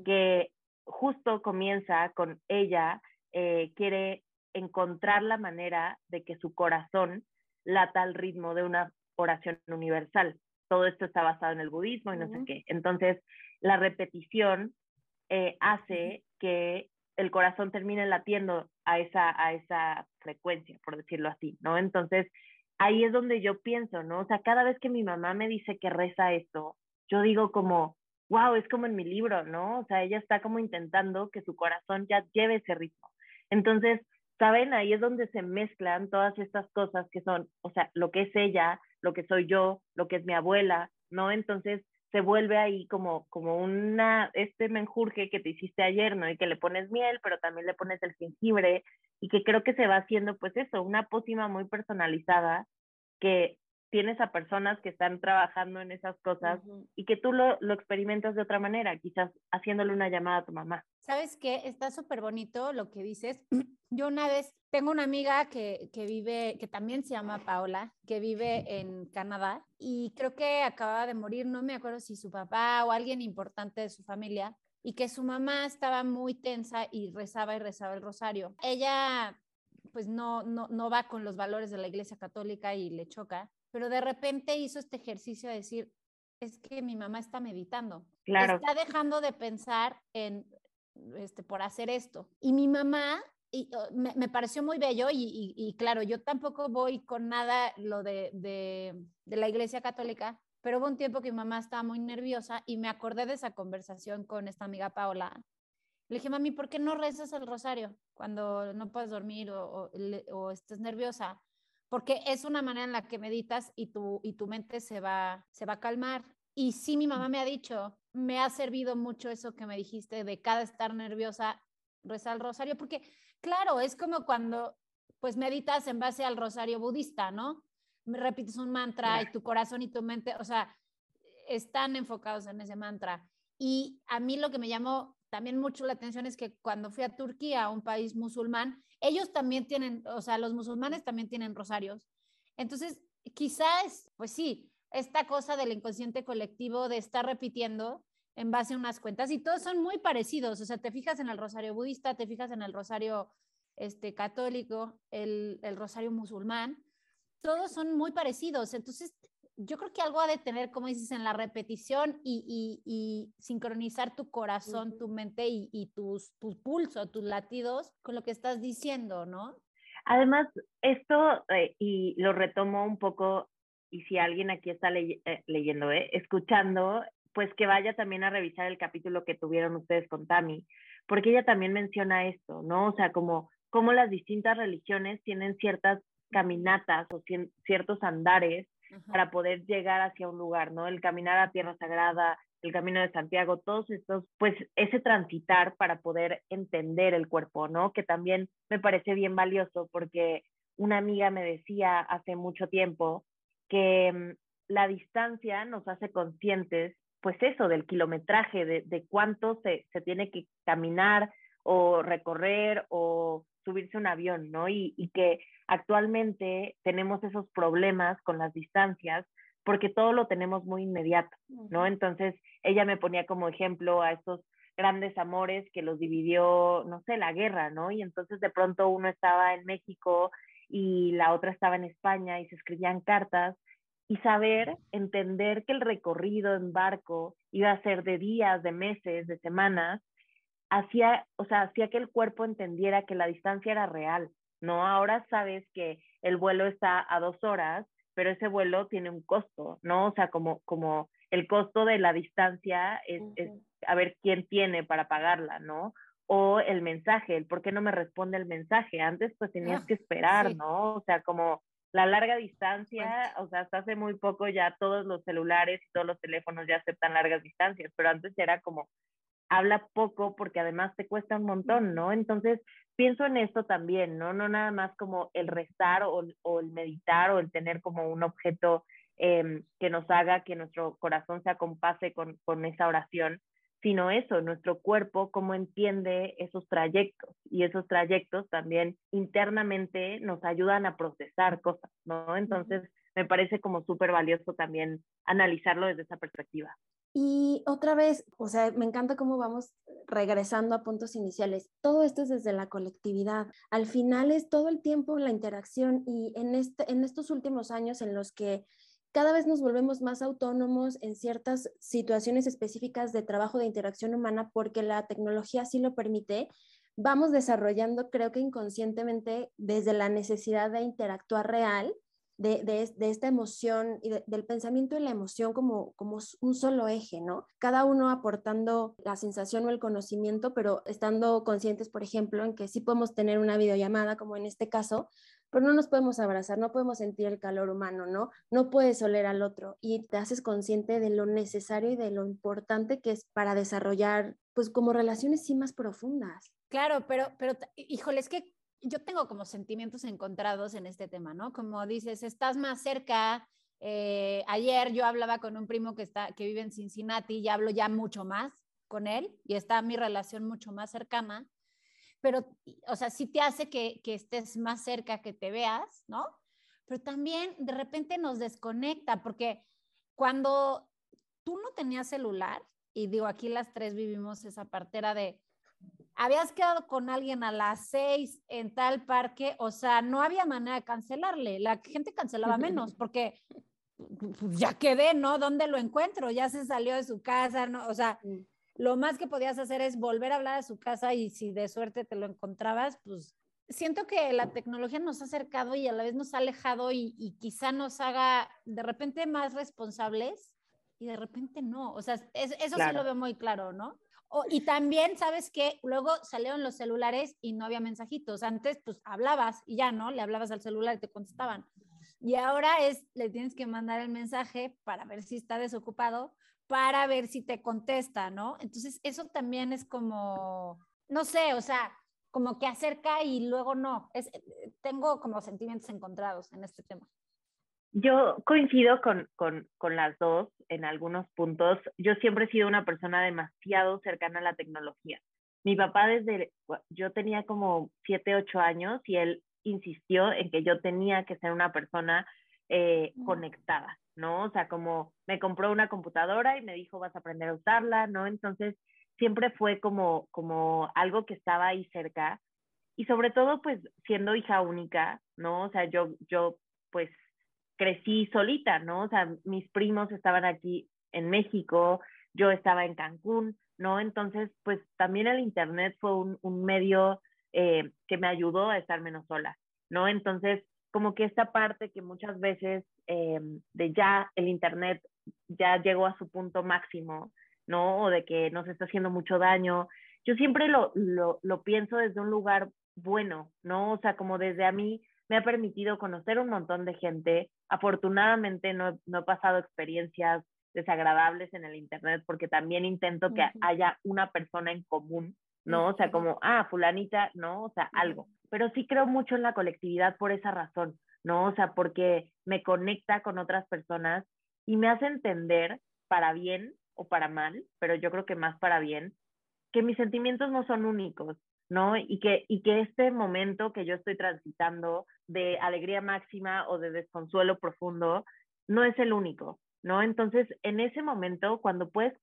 que justo comienza con ella, eh, quiere encontrar la manera de que su corazón lata al ritmo de una oración universal todo esto está basado en el budismo y no sé qué. Entonces, la repetición eh, hace que el corazón termine latiendo a esa, a esa frecuencia, por decirlo así, ¿no? Entonces, ahí es donde yo pienso, ¿no? O sea, cada vez que mi mamá me dice que reza esto, yo digo como, wow, es como en mi libro, ¿no? O sea, ella está como intentando que su corazón ya lleve ese ritmo. Entonces, ¿saben? Ahí es donde se mezclan todas estas cosas que son, o sea, lo que es ella, lo que soy yo, lo que es mi abuela, ¿no? Entonces se vuelve ahí como, como una, este menjurje que te hiciste ayer, ¿no? Y que le pones miel, pero también le pones el jengibre y que creo que se va haciendo pues eso, una pócima muy personalizada que tienes a personas que están trabajando en esas cosas y que tú lo, lo, experimentas de otra manera, quizás haciéndole una llamada a tu mamá. ¿Sabes qué? Está súper bonito lo que dices. (clears throat) Yo una vez tengo una amiga que, que, vive, que también se llama Paola, que vive en Canadá y creo que acaba de morir, no me acuerdo si su papá o alguien importante de su familia. y que su mamá estaba muy tensa y rezaba y rezaba el rosario. Ella pues no, no, no va con los valores de la Iglesia Católica y le choca, pero de repente hizo este ejercicio de decir, es que mi mamá está meditando, Claro. está dejando de pensar en, este, por hacer esto. Y mi mamá, y, oh, me, me pareció muy bello y, y- y claro, yo tampoco voy con nada lo de, de, de la Iglesia Católica, pero hubo un tiempo que mi mamá estaba muy nerviosa y me acordé de esa conversación con esta amiga Paola. Le dije, mami, ¿por qué no rezas el rosario cuando no puedes dormir o, o, o estés nerviosa? Porque es una manera en la que meditas y tu, y tu mente se va, se va a calmar. Y sí, mi mamá me ha dicho, me ha servido mucho eso que me dijiste de cada estar nerviosa, rezar el rosario, porque claro, es como cuando pues meditas en base al rosario budista, ¿no? Repites un mantra y tu corazón y tu mente, o sea, están enfocados en ese mantra. Y a mí lo que me llamó también mucho la atención es que cuando fui a Turquía, un país musulmán, ellos también tienen, o sea, los musulmanes también tienen rosarios. Entonces, quizás, pues sí, esta cosa del inconsciente colectivo de estar repitiendo en base a unas cuentas y todos son muy parecidos, o sea, te fijas en el rosario budista, te fijas en el rosario este, católico, el, el rosario musulmán, todos son muy parecidos, entonces yo creo que algo ha de tener, como dices, en la repetición y, y- y sincronizar tu corazón, Ujú. tu mente y, y tus, tu pulso, tus latidos con lo que estás diciendo, ¿no? Además, esto, eh, y lo retomo un poco, y si alguien aquí está eh, leyendo, eh, escuchando, pues que vaya también a revisar el capítulo que tuvieron ustedes con Tami, porque ella también menciona esto, ¿no? O sea, como, como las distintas religiones tienen ciertas caminatas o cien- ciertos andares para poder llegar hacia un lugar, ¿no? El caminar a Tierra Sagrada, el Camino de Santiago, todos estos, pues ese transitar para poder entender el cuerpo, ¿no? Que también me parece bien valioso porque una amiga me decía hace mucho tiempo que mm, la distancia nos hace conscientes, pues eso, del kilometraje, de, de cuánto se, se tiene que caminar o recorrer o subirse a un avión, ¿no? Y, y que actualmente tenemos esos problemas con las distancias porque todo lo tenemos muy inmediato, ¿no? Entonces, ella me ponía como ejemplo a estos grandes amores que los dividió, no sé, la guerra, ¿no? Y entonces de pronto uno estaba en México y la otra estaba en España y se escribían cartas y saber, entender que el recorrido en barco iba a ser de días, de meses, de semanas, hacía, o sea, hacía que el cuerpo entendiera que la distancia era real, ¿no? Ahora sabes que el vuelo está a dos horas, pero ese vuelo tiene un costo, ¿no? O sea, como, como el costo de la distancia es, es a ver quién tiene para pagarla, ¿no? O el mensaje, el por qué no me responde el mensaje. Antes pues tenías Ah, que esperar, sí. ¿no? O sea, como la larga distancia, o sea, hasta hace muy poco ya todos los celulares y todos los teléfonos ya aceptan largas distancias, pero antes era como habla poco porque además te cuesta un montón, ¿no? Entonces, pienso en esto también, ¿no? No nada más como el rezar o, o el meditar o el tener como un objeto eh, que nos haga que nuestro corazón se acompase con, con esa oración, sino eso, nuestro cuerpo, cómo entiende esos trayectos y esos trayectos también internamente nos ayudan a procesar cosas, ¿no? Entonces, me parece como súper valioso también analizarlo desde esa perspectiva. Y otra vez, o sea, me encanta cómo vamos regresando a puntos iniciales. Todo esto es desde la colectividad. Al final es todo el tiempo la interacción y en, este, en estos últimos años en los que cada vez nos volvemos más autónomos en ciertas situaciones específicas de trabajo de interacción humana porque la tecnología así lo permite, vamos desarrollando, creo que inconscientemente, desde la necesidad de interactuar real, de, de, esta emoción y de, del pensamiento y la emoción como, como un solo eje, ¿no? Cada uno aportando la sensación o el conocimiento, pero estando conscientes, por ejemplo, en que sí podemos tener una videollamada, como en este caso, pero no nos podemos abrazar, no podemos sentir el calor humano, ¿no? No puedes oler al otro y te haces consciente de lo necesario y de lo importante que es para desarrollar, pues, como relaciones sí más profundas. Claro, pero, pero, híjole, es que yo tengo como sentimientos encontrados en este tema, ¿no? Como dices, estás más cerca. Eh, ayer yo hablaba con un primo que, está, que vive en Cincinnati y hablo ya mucho más con él y está mi relación mucho más cercana, pero, o sea, sí te hace que, que estés más cerca, que te veas, ¿no? Pero también de repente nos desconecta porque cuando tú no tenías celular y digo, aquí las tres vivimos esa partera de, habías quedado con alguien a las seis en tal parque, o sea, no había manera de cancelarle, la gente cancelaba menos porque pues, ya quedé, ¿no? ¿Dónde lo encuentro? Ya se salió de su casa, ¿no? O sea, lo más que podías hacer es volver a hablar de su casa y si de suerte te lo encontrabas, pues siento que la tecnología nos ha acercado y a la vez nos ha alejado y, quizá nos haga de repente más responsables y de repente no. O sea, eso sí lo veo muy claro, ¿no? y también, ¿sabes qué? Luego salieron los celulares y no había mensajitos. Antes, pues hablabas y ya, ¿no? Le hablabas al celular y te contestaban. Y ahora es, le tienes que mandar el mensaje para ver si está desocupado, para ver si te contesta, ¿no? Entonces, eso también es como, no sé, o sea, como que acerca y luego no. Es, tengo como sentimientos encontrados en este tema. Yo coincido con, con, con, las dos en algunos puntos. Yo siempre he sido una persona demasiado cercana a la tecnología. Mi papá desde, yo tenía como siete, ocho años y él insistió en que yo tenía que ser una persona eh, conectada, ¿no? O sea, como me compró una computadora y me dijo, vas a aprender a usarla, ¿no? Entonces, siempre fue como, como algo que estaba ahí cerca. Y sobre todo, pues, siendo hija única, ¿no? O sea, yo, yo, pues, crecí solita, ¿no? O sea, mis primos estaban aquí en México, yo estaba en Cancún, ¿no? Entonces, pues también el Internet fue un, medio eh, que me ayudó a estar menos sola, ¿no? Entonces, como que esta parte que muchas veces eh, de ya el Internet ya llegó a su punto máximo, ¿no? O de que nos está haciendo mucho daño. Yo siempre lo, lo, lo pienso desde un lugar bueno, ¿no? O sea, como desde a mí me ha permitido conocer un montón de gente. Afortunadamente no, no he pasado experiencias desagradables en el Internet porque también intento que haya una persona en común, ¿no? O sea, como, ah, fulanita, ¿no? O sea, algo. Pero sí creo mucho en la colectividad por esa razón, ¿no? O sea, porque me conecta con otras personas y me hace entender para bien o para mal, pero yo creo que más para bien, que mis sentimientos no son únicos, ¿no? Y que, y que este momento que yo estoy transitando de alegría máxima o de desconsuelo profundo no es el único, ¿no? Entonces, en ese momento, cuando puedes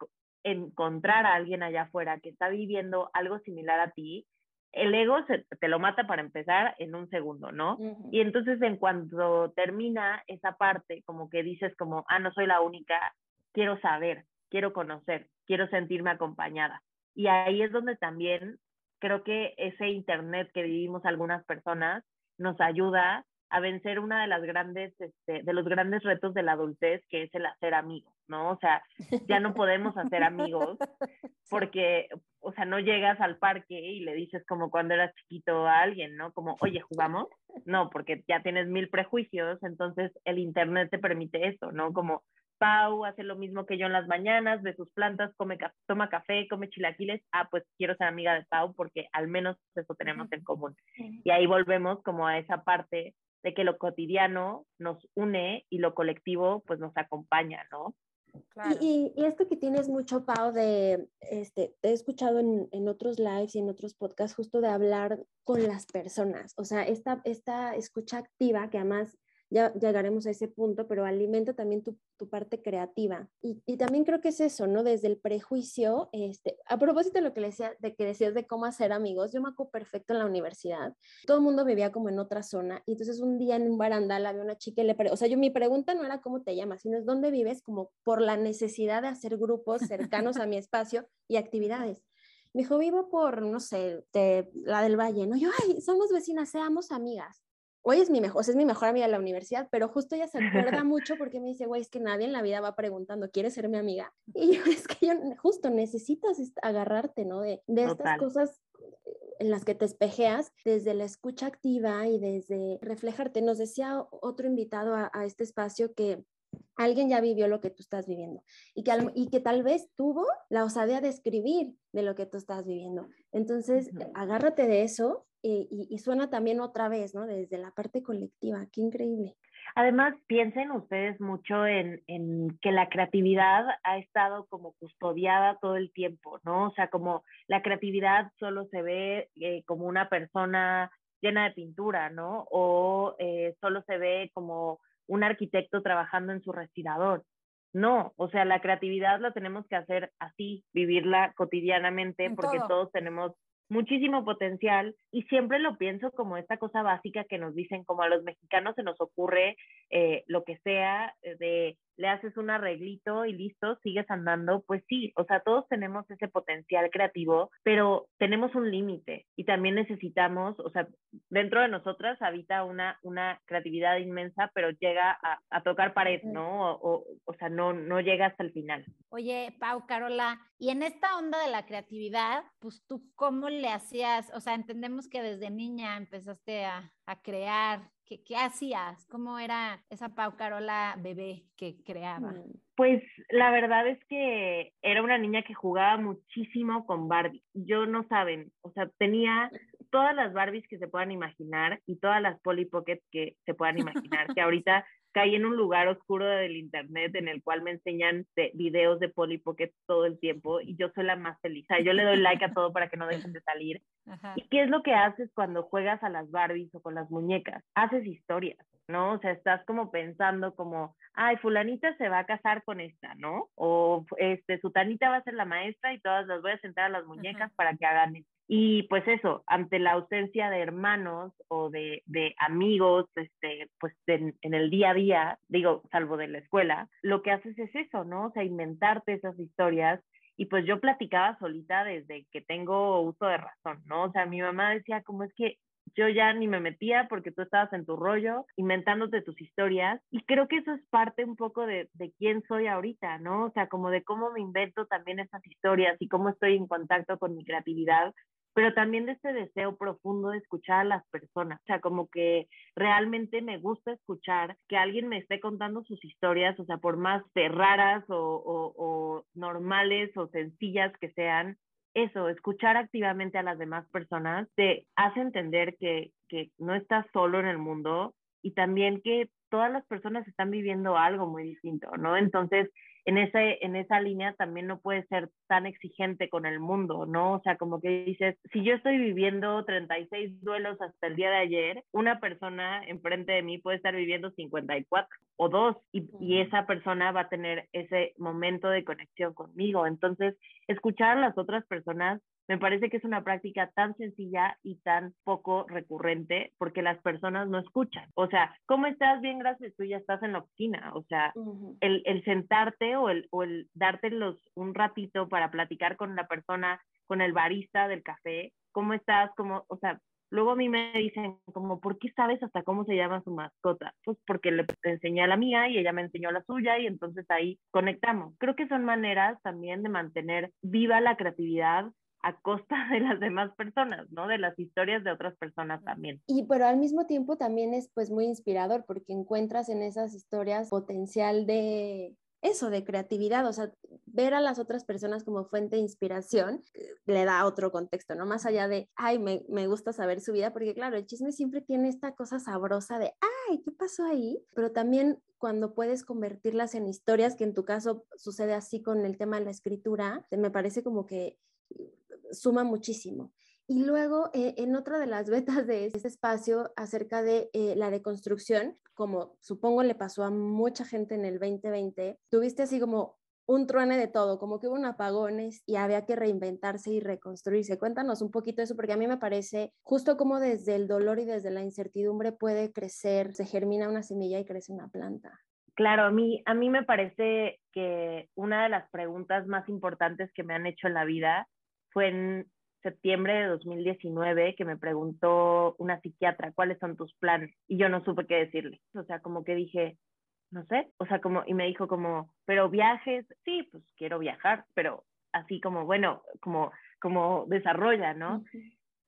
encontrar a alguien allá afuera que está viviendo algo similar a ti, el ego se, te lo mata para empezar en un segundo, ¿no? Y entonces en cuanto termina esa parte, como que dices como, ah, no soy la única, quiero saber, quiero conocer, quiero sentirme acompañada. Y ahí es donde también creo que ese Internet que vivimos algunas personas nos ayuda a vencer una de las grandes, este, de los grandes retos de la adultez, que es el hacer amigos, ¿no? O sea, ya no podemos hacer amigos (laughs) porque, o sea, no llegas al parque y le dices como cuando eras chiquito a alguien, ¿no? Como, oye, ¿jugamos? No, porque ya tienes mil prejuicios, entonces el Internet te permite eso, ¿no? Como, Pau hace lo mismo que yo en las mañanas, ve sus plantas, come, toma café, come chilaquiles. Ah, pues quiero ser amiga de Pau porque al menos eso tenemos en común. Y ahí volvemos como a esa parte de que lo cotidiano nos une y lo colectivo pues nos acompaña, ¿no? Y, y, esto que tienes mucho, Pau, de, este, te he escuchado en, en, otros lives y en otros podcasts justo de hablar con las personas, o sea, esta, esta escucha activa que además ya llegaremos a ese punto, pero alimenta también tu, tu parte creativa. Y, y, también creo que es eso, ¿no? Desde el prejuicio, este, a propósito de lo que, decía, de que decías de cómo hacer amigos, yo me acuerdo perfecto en la universidad, todo el mundo vivía como en otra zona, y entonces un día en un barandal había una chica y le, o sea, yo mi pregunta no era cómo te llamas, sino es dónde vives, como por la necesidad de hacer grupos cercanos a mi espacio y actividades. Me dijo, vivo por, no sé, de, la del Valle, ¿no? Yo, ay, somos vecinas, seamos amigas hoy es mi mejor, es mi mejor amiga de la universidad, pero justo ella se acuerda mucho porque me dice, güey, es que nadie en la vida va preguntando, ¿quieres ser mi amiga? (laughs) Y yo, es que yo justo necesitas agarrarte, ¿no? De, de estas cosas en las que te espejeas desde la escucha activa y desde reflejarte. Nos decía otro invitado a, a este espacio que alguien ya vivió lo que tú estás viviendo y que, y que tal vez tuvo la osadía de escribir de lo que tú estás viviendo. Entonces, agárrate de eso y, suena también otra vez, ¿no? Desde la parte colectiva, qué increíble. Además, piensen ustedes mucho en, en, que la creatividad ha estado como custodiada todo el tiempo, ¿no? O sea, como la creatividad solo se ve eh, como una persona llena de pintura, ¿no? O eh, solo se ve como un arquitecto trabajando en su respirador. No, o sea, la creatividad la tenemos que hacer así, vivirla cotidianamente, porque todos tenemos muchísimo potencial y siempre lo pienso como esta cosa básica que nos dicen, como a los mexicanos se nos ocurre eh, lo que sea, eh, de le haces un arreglito y listo, sigues andando, pues sí, o sea, todos tenemos ese potencial creativo, pero tenemos un límite y también necesitamos, o sea, dentro de nosotras habita una, una creatividad inmensa, pero llega a, tocar pared, ¿no? O, o, sea, no, no llega hasta el final. Oye, Pau, Carola, y en esta onda de la creatividad, pues tú, ¿cómo le hacías? O sea, entendemos que desde niña empezaste a, a crear, ¿Qué, ¿Qué, hacías? ¿Cómo era esa Pau Carola bebé que creaba? Mm. Pues la verdad es que era una niña que jugaba muchísimo con Barbie. Yo no saben, o sea, tenía todas las Barbies que se puedan imaginar y todas las Polly Pocket que se puedan (laughs) imaginar, que ahorita caí en un lugar oscuro del internet en el cual me enseñan videos de Polly Pocket todo el tiempo y yo soy la más feliz. O sea, yo le doy like a todo para que no dejen de salir. (laughs) ¿Y qué es lo que haces cuando juegas a las Barbies o con las muñecas? Haces historias, ¿no? O sea, estás como pensando como, ay, fulanita se va a casar con esta, ¿no? O este, su tanita va a ser la maestra y todas las voy a sentar a las muñecas para que hagan esto. Y pues eso, ante la ausencia de hermanos o de, de amigos, este, pues en, el día a día, digo, salvo de la escuela, lo que haces es eso, ¿no? O sea, inventarte esas historias. Y pues yo platicaba solita desde que tengo uso de razón, ¿no? O sea, mi mamá decía, como es que yo ya ni me metía porque tú estabas en tu rollo, inventándote tus historias. Y creo que eso es parte un poco de, de quién soy ahorita, ¿no? O sea, como de cómo me invento también esas historias y cómo estoy en contacto con mi creatividad pero también de ese deseo profundo de escuchar a las personas. O sea, como que realmente me gusta escuchar que alguien me esté contando sus historias, o sea, por más raras o, o normales o sencillas que sean, eso, escuchar activamente a las demás personas te hace entender que no estás solo en el mundo y también que todas las personas están viviendo algo muy distinto, ¿no? Entonces, en, ese, en esa línea también no puedes ser tan exigente con el mundo, ¿no? O sea, como que dices, si yo estoy viviendo 36 duelos hasta el día de ayer, una persona enfrente de mí puede estar viviendo 54 o dos y, y esa persona va a tener ese momento de conexión conmigo. Entonces, escuchar a las otras personas me parece que es una práctica tan sencilla y tan poco recurrente porque las personas no escuchan. O sea, ¿cómo estás? Bien, gracias, tú ya estás en la oficina. O sea, el, el, sentarte o el, o el darte los, un ratito para platicar con la persona, con el barista del café, ¿cómo estás? ¿Cómo, o sea, Luego a mí me dicen como, ¿por qué sabes hasta cómo se llama su mascota? Pues porque le enseñé a la mía y ella me enseñó la suya y entonces ahí conectamos. Creo que son maneras también de mantener viva la creatividad a costa de las demás personas, ¿no? De las historias de otras personas también. Y pero al mismo tiempo también es pues muy inspirador porque encuentras en esas historias potencial de eso, de creatividad, o sea, ver a las otras personas como fuente de inspiración eh, le da otro contexto, ¿no? Más allá de, ay, me, me, gusta saber su vida, porque claro, el chisme siempre tiene esta cosa sabrosa de, ay, ¿qué pasó ahí? Pero también cuando puedes convertirlas en historias, que en tu caso sucede así con el tema de la escritura, me parece como que suma muchísimo. Y luego, eh, en otra de las (laughs) betas de este espacio acerca de eh, la deconstrucción, como supongo le pasó a mucha gente en el 2020, tuviste así como un truene de todo, como que hubo un apagones y había que reinventarse y reconstruirse. Cuéntanos un poquito eso, porque a mí me parece justo como desde el dolor y desde la incertidumbre puede crecer, se germina una semilla y crece una planta. Claro, a mí, a mí me parece que una de las preguntas más importantes que me han hecho en la vida fue en septiembre de 2019 que me preguntó una psiquiatra, ¿cuáles son tus planes? Y yo no supe qué decirle. O sea, como que dije, no sé, o sea, como, y me dijo como, pero viajes, sí, pues quiero viajar, pero así como, bueno, como, como desarrolla, ¿no?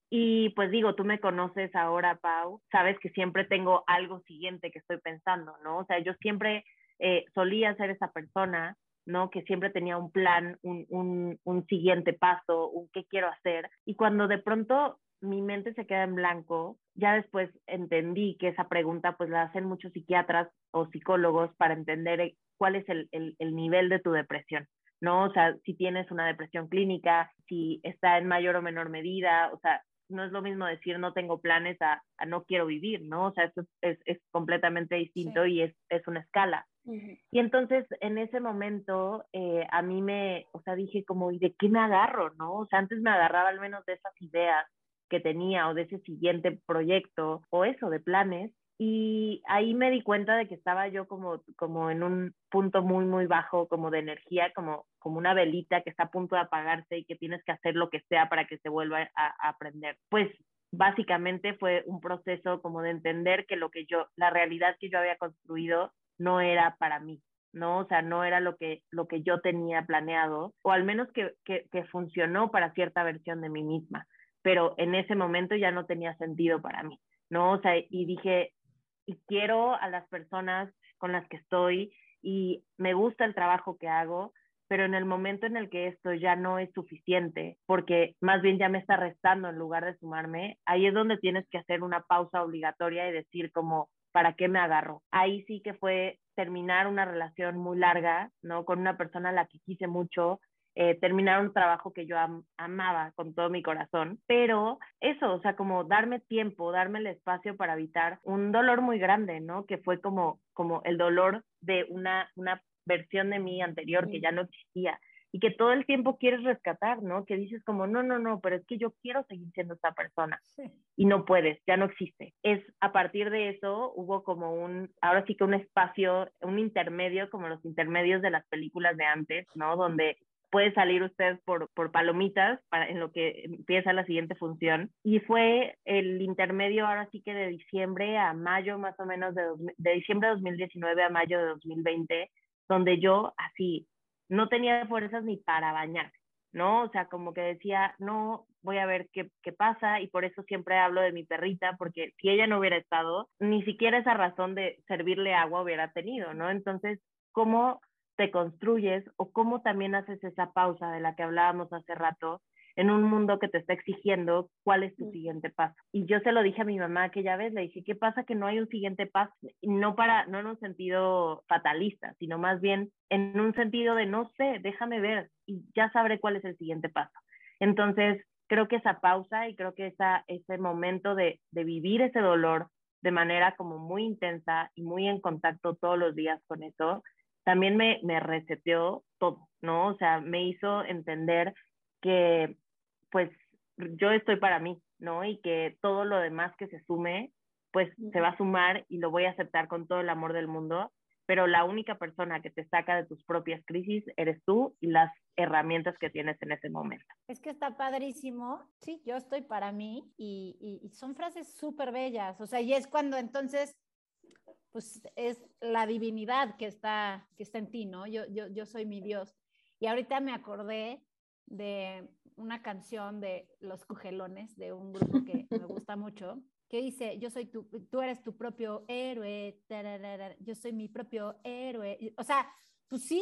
Y pues digo, tú me conoces ahora, Pau, sabes que siempre tengo algo siguiente que estoy pensando, ¿no? O sea, yo siempre eh, solía ser esa persona ¿no? Que siempre tenía un plan, un, un, siguiente paso, un qué quiero hacer. Y cuando de pronto mi mente se queda en blanco, ya después entendí que esa pregunta pues la hacen muchos psiquiatras o psicólogos para entender eh, cuál es el, el, nivel de tu depresión, ¿no? O sea, si tienes una depresión clínica, si está en mayor o menor medida, o sea, no es lo mismo decir no tengo planes a, a no quiero vivir, ¿no? O sea, eso es, es completamente distinto y es, es una escala. Y entonces en ese momento eh, a mí me, o sea, dije como, ¿y de qué me agarro? ¿No? O sea, antes me agarraba al menos de esas ideas que tenía o de ese siguiente proyecto o eso, de planes. Y ahí me di cuenta de que estaba yo como, como en un punto muy, muy bajo, como de energía, como, como una velita que está a punto de apagarse y que tienes que hacer lo que sea para que se vuelva a, a aprender. Pues básicamente fue un proceso como de entender que lo que yo, la realidad que yo había construido no era para mí, ¿no? O sea, no era lo que, lo que yo tenía planeado, o al menos que, que, que funcionó para cierta versión de mí misma, pero en ese momento ya no tenía sentido para mí, ¿no? O sea, y dije, y quiero a las personas con las que estoy y me gusta el trabajo que hago, pero en el momento en el que esto ya no es suficiente, porque más bien ya me está restando en lugar de sumarme, ahí es donde tienes que hacer una pausa obligatoria y decir como, ¿para qué me agarro? Ahí sí que fue terminar una relación muy larga, ¿no? Con una persona a la que quise mucho, eh, terminar un trabajo que yo amaba con todo mi corazón, pero eso, o sea, como darme tiempo, darme el espacio para evitar un dolor muy grande, ¿no? Que fue como, como el dolor de una, una versión de mí anterior que ya no existía y que todo el tiempo quieres rescatar, ¿no? Que dices como, no, no, no, pero es que yo quiero seguir siendo esta persona y no puedes, ya no existe. Es a partir de eso hubo como un, ahora sí que un espacio, un intermedio, como los intermedios de las películas de antes, ¿no? Donde puede salir usted por, por palomitas para, en lo que empieza la siguiente función. Y fue el intermedio ahora sí que de diciembre a mayo más o menos, de, de diciembre de 2019 a mayo de 2020 donde yo así no tenía fuerzas ni para bañar, ¿no? O sea, como que decía, no, voy a ver qué, qué, pasa y por eso siempre hablo de mi perrita, porque si ella no hubiera estado, ni siquiera esa razón de servirle agua hubiera tenido, ¿no? Entonces, ¿cómo te construyes o cómo también haces esa pausa de la que hablábamos hace rato en un mundo que te está exigiendo cuál es tu siguiente paso. Y yo se lo dije a mi mamá aquella vez, le dije, ¿qué pasa que no hay un siguiente paso? No, para, no en un sentido fatalista, sino más bien en un sentido de, no sé, déjame ver y ya sabré cuál es el siguiente paso. Entonces, creo que esa pausa y creo que esa, ese momento de, de vivir ese dolor de manera como muy intensa y muy en contacto todos los días con eso, también me, me reseteó todo, ¿no? O sea, me hizo entender que pues yo estoy para mí, ¿no? Y que todo lo demás que se sume, pues se va a sumar y lo voy a aceptar con todo el amor del mundo, pero la única persona que te saca de tus propias crisis eres tú y las herramientas que tienes en ese momento. Es que está padrísimo, sí, yo estoy para mí y, y, son frases súper bellas, o sea, y es cuando entonces, pues es la divinidad que está, que está en ti, ¿no? Yo, yo, yo soy mi Dios. Y ahorita me acordé de una canción de Los Cujelones, de un grupo que me gusta mucho, que dice, yo soy tu, tú eres tu propio héroe, yo soy mi propio héroe. O sea, pues sí,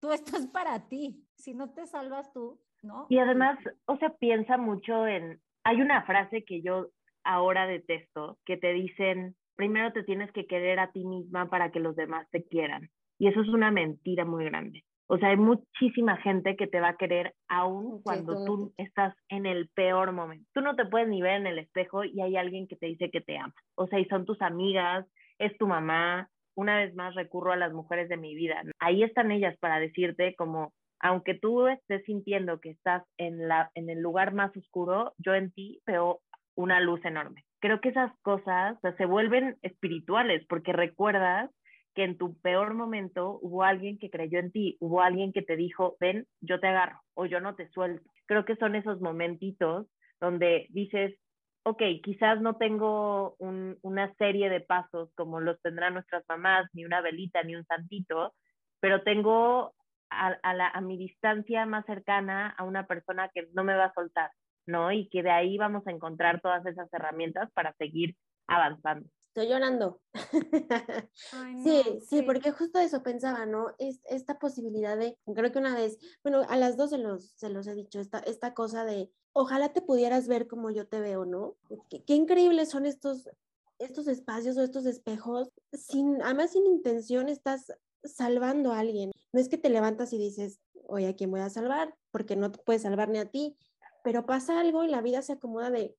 tú estás para ti. Si no te salvas tú, ¿no? Y además, o sea, piensa mucho en, hay una frase que yo ahora detesto, que te dicen, primero te tienes que querer a ti misma para que los demás te quieran. Y eso es una mentira muy grande. O sea, hay muchísima gente que te va a querer aún cuando tú, estás en el peor momento. Tú no te puedes ni ver en el espejo y hay alguien que te dice que te ama. O sea, y son tus amigas, es tu mamá. Una vez más recurro a las mujeres de mi vida. Ahí están ellas para decirte como, aunque tú estés sintiendo que estás en, la, en el lugar más oscuro, yo en ti veo una luz enorme. Creo que esas cosas se vuelven espirituales porque recuerdas que en tu peor momento hubo alguien que creyó en ti, hubo alguien que te dijo, ven, yo te agarro o yo no te suelto. Creo que son esos momentitos donde dices, ok, quizás no tengo una serie de pasos como los tendrán nuestras mamás, ni una velita, ni un santito, pero tengo a, a mi distancia más cercana a una persona que no me va a soltar, ¿no? Y que de ahí vamos a encontrar todas esas herramientas para seguir avanzando estoy llorando. (laughs) sí, sí, porque justo eso pensaba, ¿no? Es, esta posibilidad de, creo que una vez, bueno, a las dos se los, se los he dicho, esta, esta cosa de, ojalá te pudieras ver como yo te veo, ¿no? Qué, qué increíbles son estos, estos espacios o estos espejos, sin, además sin intención estás salvando a alguien. No es que te levantas y dices, oye, ¿a quién voy a salvar? Porque no te puedes salvar ni a ti, pero pasa algo y la vida se acomoda de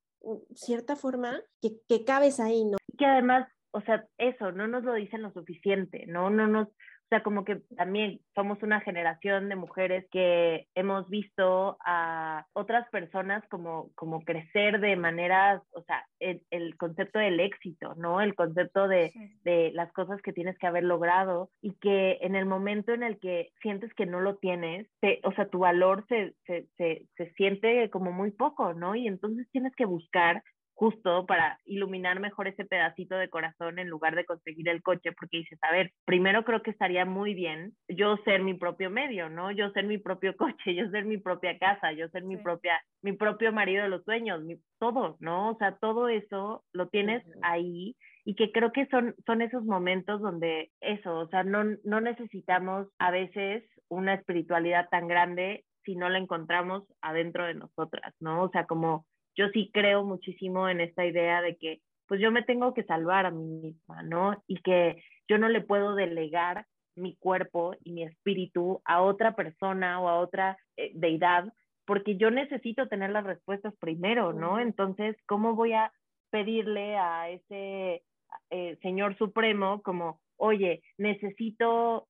cierta forma que, que cabes ahí, ¿no? Que además o sea, eso, no nos lo dicen lo suficiente, ¿no? No nos, o sea, como que también somos una generación de mujeres que hemos visto a otras personas como, como crecer de maneras, o sea, el, concepto del éxito, ¿no? El concepto de, de, las cosas que tienes que haber logrado y que en el momento en el que sientes que no lo tienes, o sea, tu valor se, se, se, se siente como muy poco, ¿no? Y entonces tienes que buscar justo para iluminar mejor ese pedacito de corazón en lugar de conseguir el coche, porque dices, a ver, primero creo que estaría muy bien yo ser mi propio medio, ¿no? Yo ser mi propio (laughs) coche, yo ser mi propia casa, yo ser mi propia, mi propio marido de los sueños, mi, todo, ¿no? O sea, todo eso lo tienes ahí y que creo que son, son esos momentos donde eso, o sea, no, no necesitamos a veces una espiritualidad tan grande si no la encontramos adentro de nosotras, ¿no? O sea, como yo sí creo muchísimo en esta idea de que pues yo me tengo que salvar a mí misma, ¿no? Y que yo no le puedo delegar mi cuerpo y mi espíritu a otra persona o a otra eh, deidad, porque yo necesito tener las respuestas primero, ¿no? Entonces, ¿cómo voy a pedirle a ese eh, Señor Supremo como, oye, necesito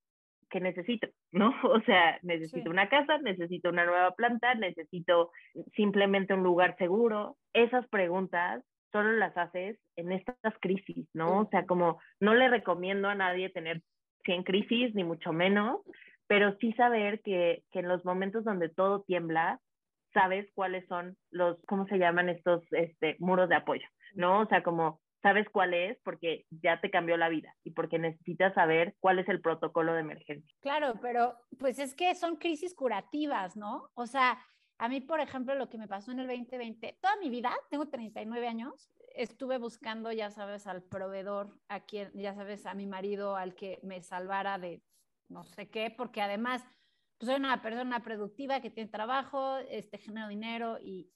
que necesito, ¿no? (laughs) O sea, necesito una casa, necesito una nueva planta, necesito simplemente un lugar seguro. Esas preguntas solo las haces en estas crisis, ¿no? O sea, como no le recomiendo a nadie tener 100 crisis, ni mucho menos, pero sí saber que, que en los momentos donde todo tiembla, sabes cuáles son los, ¿cómo se llaman estos este, muros de apoyo? ¿No? O sea, como sabes cuál es porque ya te cambió la vida y porque necesitas saber cuál es el protocolo de emergencia. Claro, pero pues es que son crisis curativas, ¿no? O sea, a mí, por ejemplo, lo que me pasó en el 2020, toda mi vida, tengo 39 años, estuve buscando, ya sabes, al proveedor, a quien, ya sabes, a mi marido, al que me salvara de no sé qué, porque además pues, soy una persona productiva que tiene trabajo, este, genero dinero y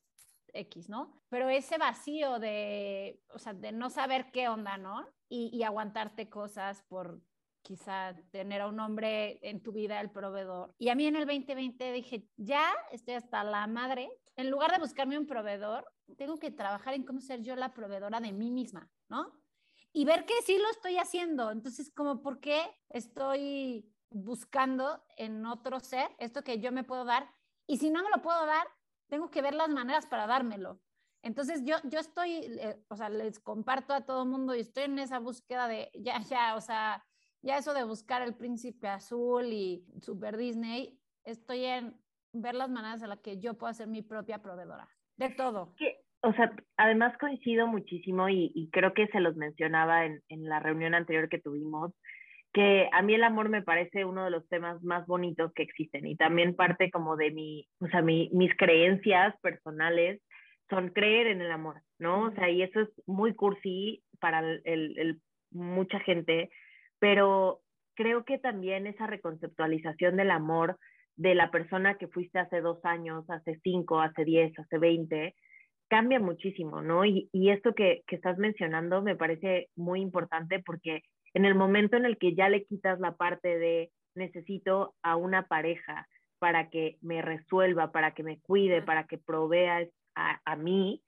X, ¿no? Pero ese vacío de, o sea, de no saber qué onda, ¿no? Y, aguantarte cosas por quizá tener a un hombre en tu vida, el proveedor. Y a mí en el 2020 dije, ya estoy hasta la madre. En lugar de buscarme un proveedor, tengo que trabajar en cómo ser yo la proveedora de mí misma, ¿no? Y ver que sí lo estoy haciendo. Entonces, como, ¿por qué estoy buscando en otro ser esto que yo me puedo dar? Y si no me lo puedo dar, tengo que ver las maneras para dármelo. Entonces yo, yo estoy, eh, o sea, les comparto a todo mundo y estoy en esa búsqueda de, ya, ya, o sea, ya eso de buscar el príncipe azul y Super Disney, estoy en ver las maneras en las que yo puedo ser mi propia proveedora, de todo. o sea, además coincido muchísimo y, y creo que se los mencionaba en, en la reunión anterior que tuvimos, que a mí el amor me parece uno de los temas más bonitos que existen y también parte como de mi, o sea, mi, mis creencias personales son creer en el amor, ¿no? O sea, y eso es muy cursi para el, el, mucha gente, pero creo que también esa reconceptualización del amor de la persona que fuiste hace dos años, hace cinco, hace diez, hace veinte, cambia muchísimo, ¿no? Y, y esto que, que estás mencionando me parece muy importante porque en el momento en el que ya le quitas la parte de necesito a una pareja para que me resuelva, para que me cuide, para que provea a, mí,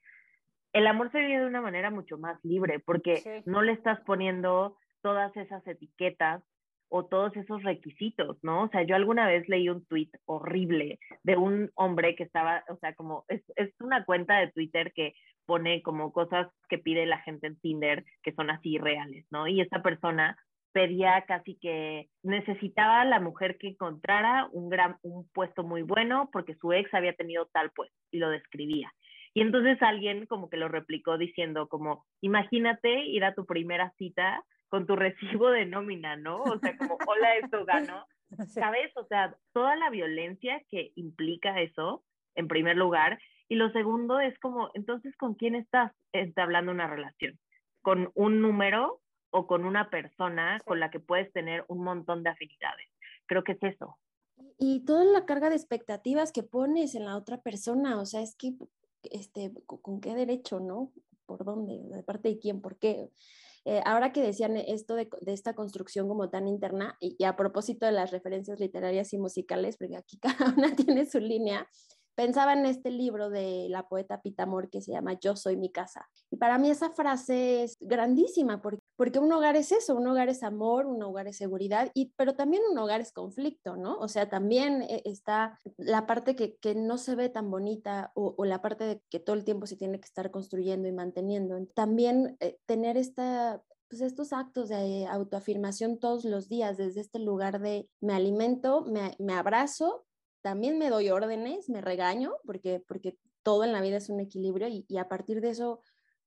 el amor se vive de una manera mucho más libre porque no le estás poniendo todas esas etiquetas o todos esos requisitos, ¿no? O sea, yo alguna vez leí un tweet horrible de un hombre que estaba, o sea, como es, es una cuenta de Twitter que pone como cosas que pide la gente en Tinder que son así reales, ¿no? Y esta persona pedía casi que necesitaba a la mujer que encontrara un gran un puesto muy bueno porque su ex había tenido tal puesto y lo describía. Y entonces alguien como que lo replicó diciendo como, imagínate ir a tu primera cita con tu recibo de nómina, ¿no? O sea, como, hola, esto ganó. (laughs) ¿Sabes? O sea, toda la violencia que implica eso, en primer lugar, y lo segundo es como, entonces, ¿con quién estás entablando una relación? ¿Con un número o con una persona con la que puedes tener un montón de afinidades? Creo que es eso. Y toda la carga de expectativas que pones en la otra persona, o sea, es que, este, ¿con qué derecho, no? ¿Por dónde? ¿De parte de quién? ¿Por qué? Eh, ahora que decían esto de, esta construcción como tan interna, y, y, a propósito de las referencias literarias y musicales, porque aquí (laughs) cada una tiene su línea, pensaba en este libro de la poeta Pitamor que se llama Yo soy mi casa. Y para mí esa frase es grandísima porque, porque un hogar es eso, un hogar es amor, un hogar es seguridad, y, pero también un hogar es conflicto, ¿no? O sea, también eh, está la parte que, que no se ve tan bonita o, o, la parte de que todo el tiempo se tiene que estar construyendo y manteniendo. También eh, tener esta pues estos actos de autoafirmación todos los días desde este lugar de me alimento, me, me abrazo, también me doy órdenes, me regaño, porque, porque todo en la vida es un equilibrio y, y a partir de eso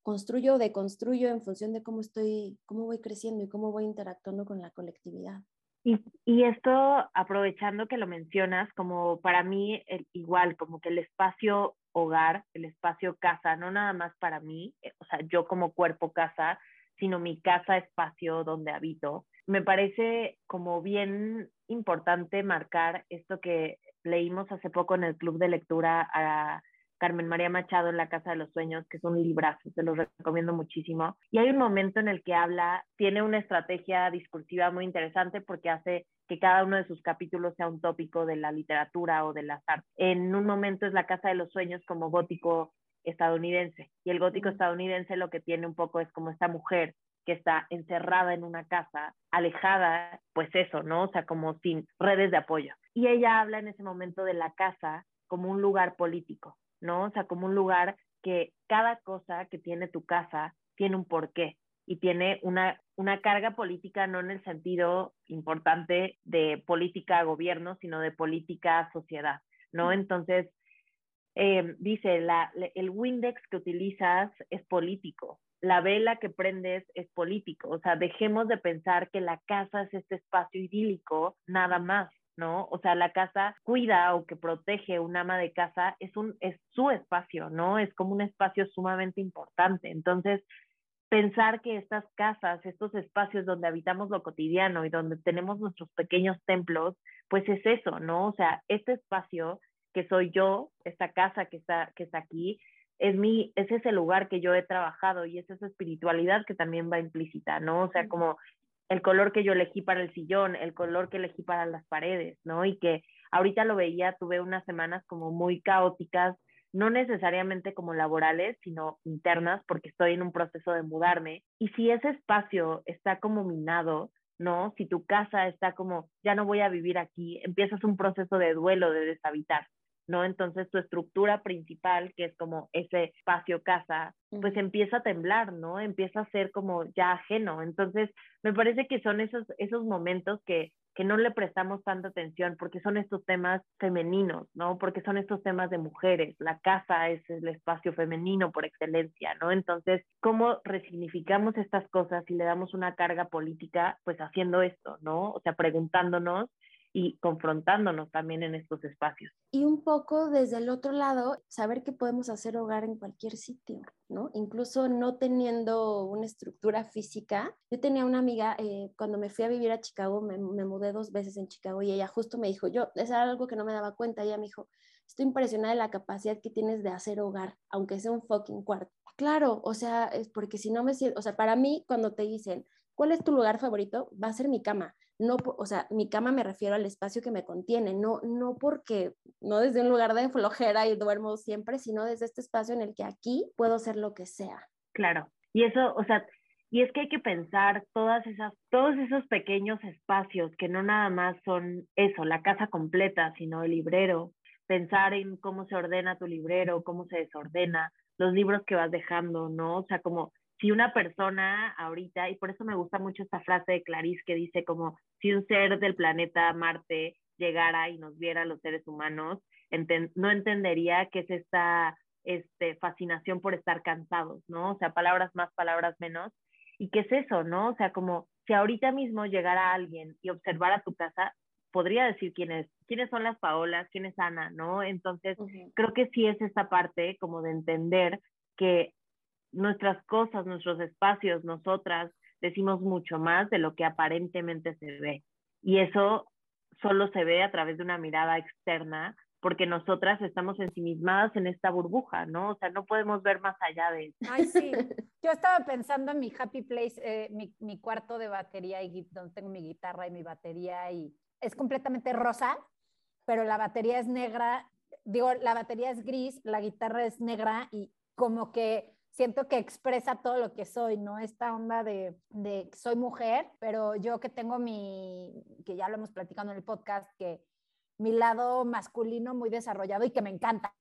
construyo o deconstruyo en función de cómo estoy, cómo voy creciendo y cómo voy interactuando con la colectividad. Y, y esto, aprovechando que lo mencionas, como para mí, el, igual, como que el espacio hogar, el espacio casa, no nada más para mí, eh, o sea, yo como cuerpo casa, sino mi casa espacio donde habito. Me parece como bien importante marcar esto que leímos hace poco en el club de lectura a Carmen María Machado en La Casa de los Sueños, que es un librazo, se lo recomiendo muchísimo. Y hay un momento en el que habla, tiene una estrategia discursiva muy interesante porque hace que cada uno de sus capítulos sea un tópico de la literatura o de las artes. En un momento es La Casa de los Sueños como gótico estadounidense. Y el gótico estadounidense lo que tiene un poco es como esta mujer que está encerrada en una casa, alejada, pues eso, ¿no? O sea, como sin redes de apoyo. Y ella habla en ese momento de la casa como un lugar político, ¿no? O sea, como un lugar que cada cosa que tiene tu casa tiene un porqué y tiene una, una carga política no en el sentido importante de política gobierno, sino de política sociedad, ¿no? Entonces, eh, dice, la, el Windex que utilizas es político, la vela que prendes es político, o sea, dejemos de pensar que la casa es este espacio idílico, nada más. ¿No? O sea, la casa cuida o que protege un ama de casa es, un, es su espacio, ¿no? Es como un espacio sumamente importante. Entonces, pensar que estas casas, estos espacios donde habitamos lo cotidiano y donde tenemos nuestros pequeños templos, pues es eso, ¿no? O sea, este espacio que soy yo, esta casa que está, que está aquí, es, mi, es ese lugar que yo he trabajado y es esa espiritualidad que también va implícita, ¿no? O sea, como el color que yo elegí para el sillón, el color que elegí para las paredes, ¿no? Y que ahorita lo veía, tuve unas semanas como muy caóticas, no necesariamente como laborales, sino internas, porque estoy en un proceso de mudarme. Y si ese espacio está como minado, ¿no? Si tu casa está como, ya no voy a vivir aquí, empiezas un proceso de duelo, de deshabitar. ¿No? Entonces tu estructura principal, que es como ese espacio casa, pues empieza a temblar, ¿no? Empieza a ser como ya ajeno. Entonces, me parece que son esos, esos momentos que, que no le prestamos tanta atención porque son estos temas femeninos, ¿no? Porque son estos temas de mujeres. La casa es el espacio femenino por excelencia, ¿no? Entonces, ¿cómo resignificamos estas cosas y le damos una carga política? Pues haciendo esto, ¿no? O sea, preguntándonos y confrontándonos también en estos espacios. Y un poco desde el otro lado, saber que podemos hacer hogar en cualquier sitio, ¿no? Incluso no teniendo una estructura física. Yo tenía una amiga, eh, cuando me fui a vivir a Chicago, me, mudé dos veces en Chicago y ella justo me dijo, yo, es algo que no me daba cuenta, ella me dijo, estoy impresionada de la capacidad que tienes de hacer hogar, aunque sea un fucking cuarto. Claro, o sea, es porque si no me siento, o sea, para mí cuando te dicen, ¿cuál es tu lugar favorito? Va a ser mi cama no, o sea, mi cama me refiero al espacio que me contiene, no, no porque, no desde un lugar de flojera y duermo siempre, sino desde este espacio en el que aquí puedo ser lo que sea. Claro, y eso, o sea, y es que hay que pensar todas esas, todos esos pequeños espacios que no nada más son eso, la casa completa, sino el librero, pensar en cómo se ordena tu librero, cómo se desordena, los libros que vas dejando, ¿no? O sea, como si una persona ahorita, y por eso me gusta mucho esta frase de Clarice que dice como si un ser del planeta Marte llegara y nos viera a los seres humanos, no entendería qué es esta este, fascinación por estar cansados, ¿no? O sea, palabras más, palabras menos. ¿Y qué es eso, no? O sea, como si ahorita mismo llegara alguien y observara tu casa, podría decir quién es, quiénes son las Paolas, quién es Ana, ¿no? Entonces, uh -huh. creo que sí es esta parte como de entender que nuestras cosas, nuestros espacios, nosotras decimos mucho más de lo que aparentemente se ve. Y eso solo se ve a través de una mirada externa, porque nosotras estamos ensimismadas en esta burbuja, ¿no? O sea, no podemos ver más allá de eso. Ay, sí. (laughs) Yo estaba pensando en mi happy place, eh, mi, mi, cuarto de batería, y donde tengo mi guitarra y mi batería, y es completamente rosa, pero la batería es negra digo, la batería es gris, la guitarra es negra y como que siento que expresa todo lo que soy, ¿no? Esta onda de, de soy mujer, pero yo que tengo mi, que ya lo hemos platicado en el podcast, que mi lado masculino muy desarrollado y que me encanta.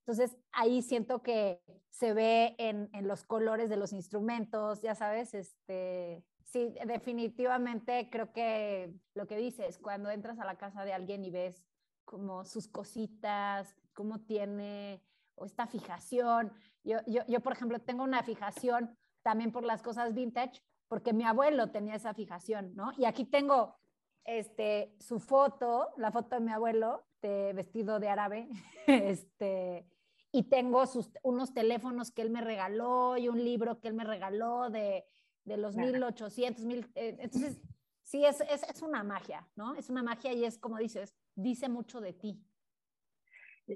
Entonces ahí siento que se ve en, en, los colores de los instrumentos, ya sabes, este, sí, definitivamente creo que lo que dices, cuando entras a la casa de alguien y ves como sus cositas, cómo tiene o esta fijación. Yo, yo, yo, por ejemplo, tengo una fijación también por las cosas vintage, porque mi abuelo tenía esa fijación, ¿no? Y aquí tengo este, su foto, la foto de mi abuelo, de vestido de árabe, (laughs) este, y tengo sus, unos teléfonos que él me regaló y un libro que él me regaló de, de los 1800, mil, eh, entonces, sí, es, es, es una magia, ¿no? Es una magia y es como dices, dice mucho de ti.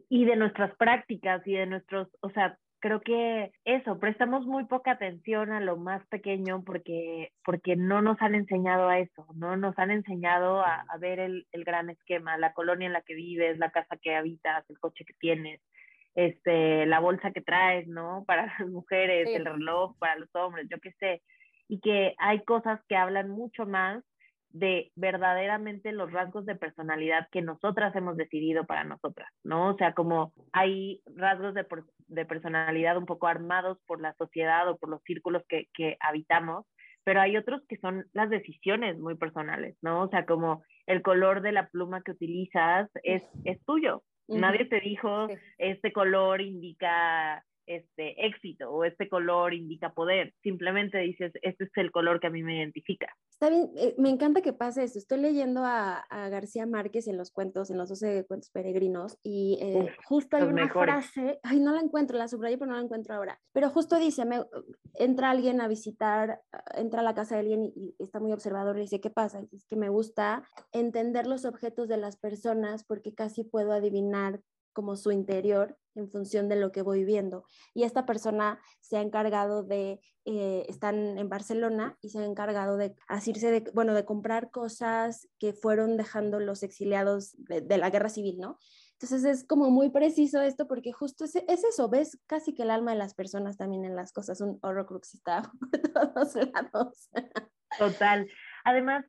Y de nuestras prácticas y de nuestros, o sea, creo que eso, prestamos muy poca atención a lo más pequeño porque, porque no nos han enseñado a eso, ¿no? Nos han enseñado a, a ver el, el, gran esquema, la colonia en la que vives, la casa que habitas, el coche que tienes, este, la bolsa que traes, ¿no? Para (laughs) las mujeres, sí. el reloj para los hombres, yo qué sé. Y que hay cosas que hablan mucho más de verdaderamente los rasgos de personalidad que nosotras hemos decidido para nosotras, ¿no? O sea, como hay rasgos de, de personalidad un poco armados por la sociedad o por los círculos que, que, habitamos, pero hay otros que son las decisiones muy personales, ¿no? O sea, como el color de la pluma que utilizas es, es tuyo. Uh -huh. Nadie te dijo, sí. este color indica este éxito o este color indica poder. Simplemente dices, este es el color que a mí me identifica. Está bien, eh, me encanta que pase esto. Estoy leyendo a, a, García Márquez en los cuentos, en los 12 cuentos peregrinos, y eh, Uf, justo hay una mejores. frase, ay, no la encuentro, la subrayé, pero no la encuentro ahora. Pero justo dice, me, entra alguien a visitar, entra a la casa de alguien y, y está muy observador y dice, ¿qué pasa? Es que me gusta entender los objetos de las personas porque casi puedo adivinar como su interior en función de lo que voy viendo. Y esta persona se ha encargado de, eh, están en Barcelona y se ha encargado de asirse de, bueno, de comprar cosas que fueron dejando los exiliados de, la guerra civil, ¿no? Entonces es como muy preciso esto porque justo es, es, eso, ves casi que el alma de las personas también en las cosas, un horrocrux está (laughs) por todos lados. Total. Además,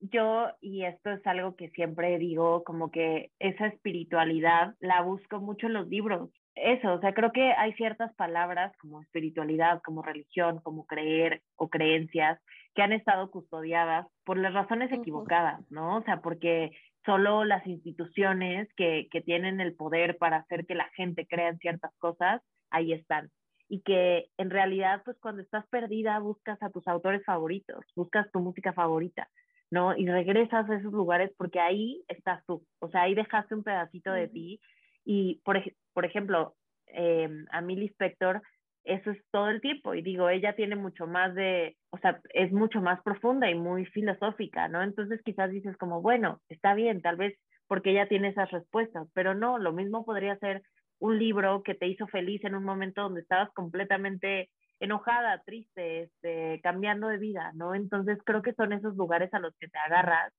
yo, y esto es algo que siempre digo, como que esa espiritualidad la busco mucho en los libros. Eso, o sea, creo que hay ciertas palabras como espiritualidad, como religión, como creer o creencias que han estado custodiadas por las razones equivocadas, ¿no? O sea, porque solo las instituciones que, que tienen el poder para hacer que la gente crea en ciertas cosas, ahí están y que en realidad, pues cuando estás perdida, buscas a tus autores favoritos, buscas tu música favorita, ¿no? Y regresas a esos lugares porque ahí estás tú, o sea, ahí dejaste un pedacito de ti y, por, por ejemplo, eh, a Millie Spector, eso es todo el tiempo y digo, ella tiene mucho más de, o sea, es mucho más profunda y muy filosófica, ¿no? Entonces quizás dices como, bueno, está bien, tal vez porque ella tiene esas respuestas, pero no, lo mismo podría ser un libro que te hizo feliz en un momento donde estabas completamente enojada, triste, este, cambiando de vida, ¿no? Entonces creo que son esos lugares a los que te agarras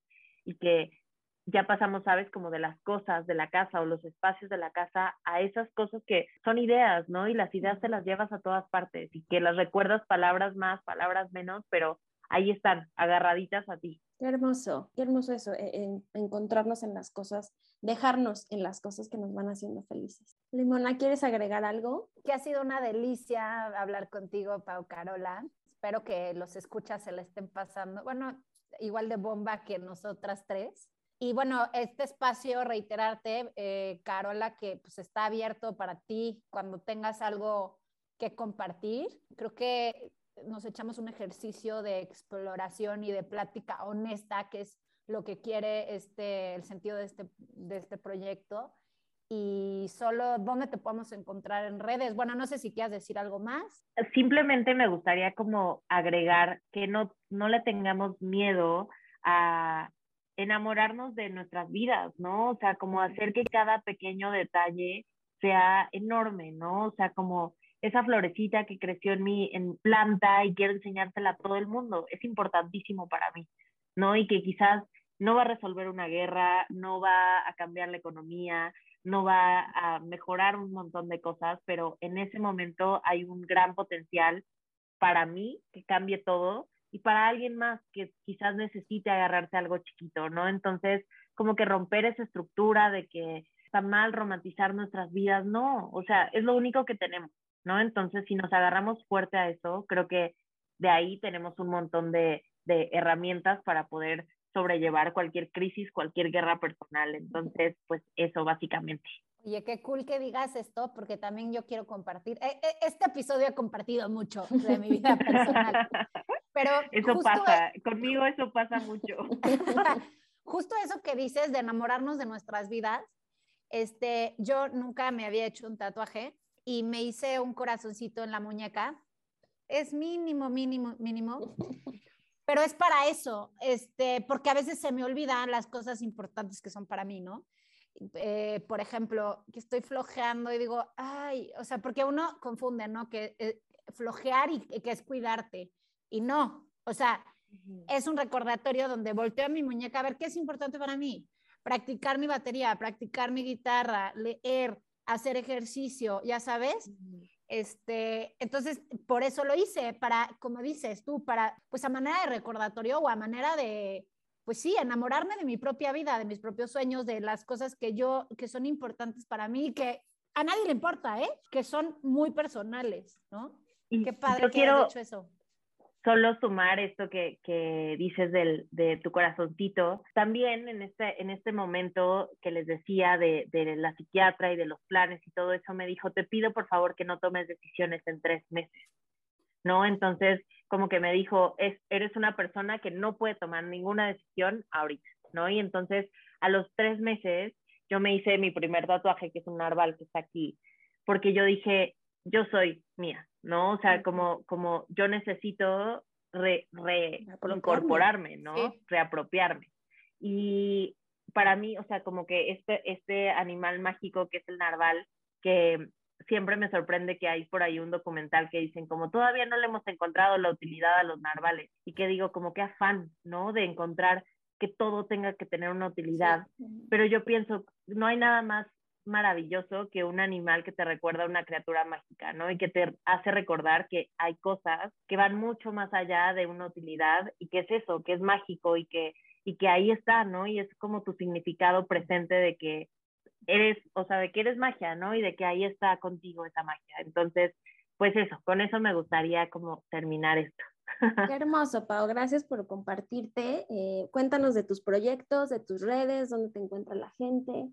y que ya pasamos, sabes, como de las cosas de la casa o los espacios de la casa a esas cosas que son ideas, ¿no? Y las ideas te las llevas a todas partes y que las recuerdas palabras más, palabras menos, pero ahí están, agarraditas a ti. Qué hermoso, qué hermoso eso, e, en, encontrarnos en las cosas, dejarnos en las cosas que nos van haciendo felices. Limona, ¿quieres agregar algo? Que ha sido una delicia hablar contigo, Pau Carola. Espero que los escuchas se la estén pasando, bueno, igual de bomba que nosotras tres. Y bueno, este espacio, reiterarte, eh, Carola, que pues está abierto para ti cuando tengas algo que compartir. Creo que nos echamos un ejercicio de exploración y de plática honesta, que es lo que quiere este, el sentido de este, de este proyecto. Y solo, ¿dónde te podemos encontrar en redes? Bueno, no sé si quieras decir algo más. Simplemente me gustaría como agregar que no, no le tengamos miedo a enamorarnos de nuestras vidas, ¿no? O sea, como hacer que cada pequeño detalle sea enorme, ¿no? O sea, como esa florecita que creció en mí en planta y quiero enseñársela a todo el mundo, es importantísimo para mí, ¿no? Y que quizás no va a resolver una guerra, no va a cambiar la economía, no va a mejorar un montón de cosas, pero en ese momento hay un gran potencial para mí que cambie todo y para alguien más que quizás necesite agarrarse algo chiquito, ¿no? Entonces, como que romper esa estructura de que está mal romantizar nuestras vidas, no, o sea, es lo único que tenemos, ¿no? Entonces, si nos agarramos fuerte a eso, creo que de ahí tenemos un montón de, de herramientas para poder sobrellevar cualquier crisis, cualquier guerra personal. Entonces, pues eso básicamente. Oye, qué cool que digas esto, porque también yo quiero compartir. E, e, este episodio he compartido mucho de mi vida personal. (laughs) Pero eso pasa, e conmigo eso pasa mucho. (laughs) justo eso que dices de enamorarnos de nuestras vidas. Este, yo nunca me había hecho un tatuaje y me hice un corazoncito en la muñeca. Es mínimo, mínimo, mínimo (laughs) pero es para eso, este, porque a veces se me olvidan las cosas importantes que son para mí, ¿no? Eh, por ejemplo, que estoy flojeando y digo, ay, o sea, porque uno confunde, ¿no? Que eh, flojear y que es cuidarte. Y no, o sea, es un recordatorio donde volteo a mi muñeca a ver qué es importante para mí. Practicar mi batería, practicar mi guitarra, leer, hacer ejercicio, ya sabes. Este, entonces, por eso lo hice, para, como dices tú, para, pues a manera de recordatorio o a manera de, pues sí, enamorarme de mi propia vida, de mis propios sueños, de las cosas que yo, que son importantes para mí, que a nadie le importa, ¿eh? Que son muy personales, ¿no? Y Qué padre que quiero... hecho eso solo sumar esto que, que dices del, de tu corazoncito, también en este, en este momento que les decía de, de, la psiquiatra y de los planes y todo eso, me dijo, te pido por favor que no tomes decisiones en tres meses, ¿no? Entonces, como que me dijo, es, eres una persona que no puede tomar ninguna decisión ahorita, ¿no? Y entonces, a los tres meses, yo me hice mi primer tatuaje, que es un narval que está aquí, porque yo dije, yo soy mía, ¿no? O sea, como, como yo necesito re, incorporarme, ¿no? Reapropiarme. Y para mí, o sea, como que este, este animal mágico que es el narval, que siempre me sorprende que hay por ahí un documental que dicen como todavía no le hemos encontrado la utilidad a los narvales y que digo como que afán, ¿no? De encontrar que todo tenga que tener una utilidad. Pero yo pienso, no hay nada más maravilloso que un animal que te recuerda a una criatura mágica, ¿no? Y que te hace recordar que hay cosas que van mucho más allá de una utilidad y que es eso, que es mágico y que, y que ahí está, ¿no? Y es como tu significado presente de que eres, o sea, de que eres magia, ¿no? Y de que ahí está contigo esa magia. Entonces, pues eso, con eso me gustaría como terminar esto. Qué hermoso, Pau. Gracias por compartirte. Eh, cuéntanos de tus proyectos, de tus redes, dónde te encuentra la gente.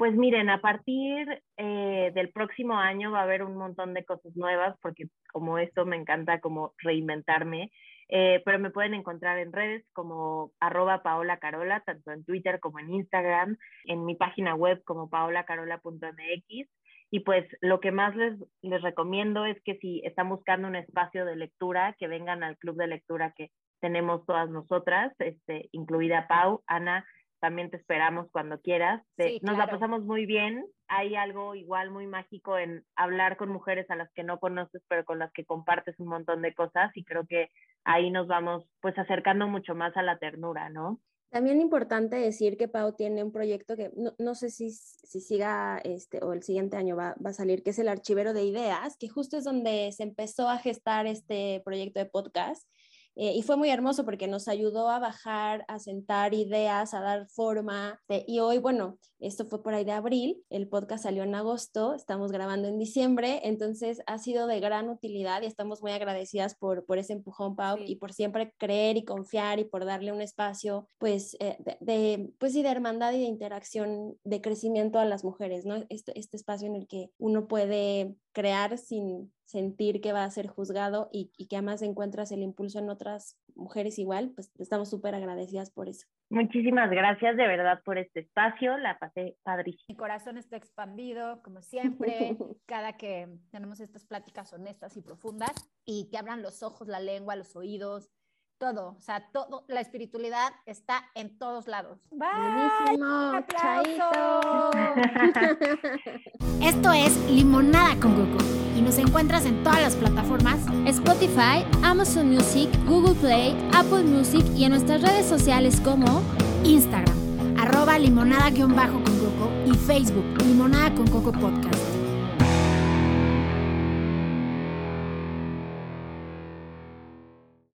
Pues miren, a partir eh, del próximo año va a haber un montón de cosas nuevas, porque como esto me encanta como reinventarme, eh, pero me pueden encontrar en redes como arroba Paola tanto en Twitter como en Instagram, en mi página web como paolacarola.mx. Y pues lo que más les, les recomiendo es que si están buscando un espacio de lectura, que vengan al club de lectura que tenemos todas nosotras, este, incluida Pau, Ana, también te esperamos cuando quieras. nos la pasamos muy bien. Hay algo igual muy mágico en hablar con mujeres a las que no conoces, pero con las que compartes un montón de cosas y creo que ahí nos vamos pues acercando mucho más a la ternura, ¿no? También importante decir que Pau tiene un proyecto que no, sé si, si, siga este o el siguiente año va, va, a salir, que es el archivero de ideas, que justo es donde se empezó a gestar este proyecto de podcast eh, y fue muy hermoso porque nos ayudó a bajar, a sentar ideas, a dar forma. y hoy, bueno, esto fue por ahí de abril, el podcast salió en agosto, estamos grabando en diciembre, entonces ha sido de gran utilidad y estamos muy agradecidas por, por ese empujón, Pau, y por siempre creer y confiar y por darle un espacio, pues, eh, de, pues, y de hermandad y de interacción, de crecimiento a las mujeres, ¿no? Este, este espacio en el que uno puede crear sin sentir que va a ser juzgado y, y que además encuentras el impulso en otras mujeres igual, pues estamos súper agradecidas por eso. Muchísimas gracias de verdad por este espacio, la pasé padrísimo. Mi corazón está expandido, como siempre, (laughs) cada que tenemos estas pláticas honestas y profundas y que abran los ojos, la lengua, los oídos, todo, o sea, todo, la espiritualidad está en todos lados. Buenísimo, chaito. Esto es Limonada con Coco y nos encuentras en todas las plataformas Spotify, Amazon Music, Google Play, Apple Music y en nuestras redes sociales como Instagram, arroba limonada-con coco y Facebook Limonada con Coco Podcast.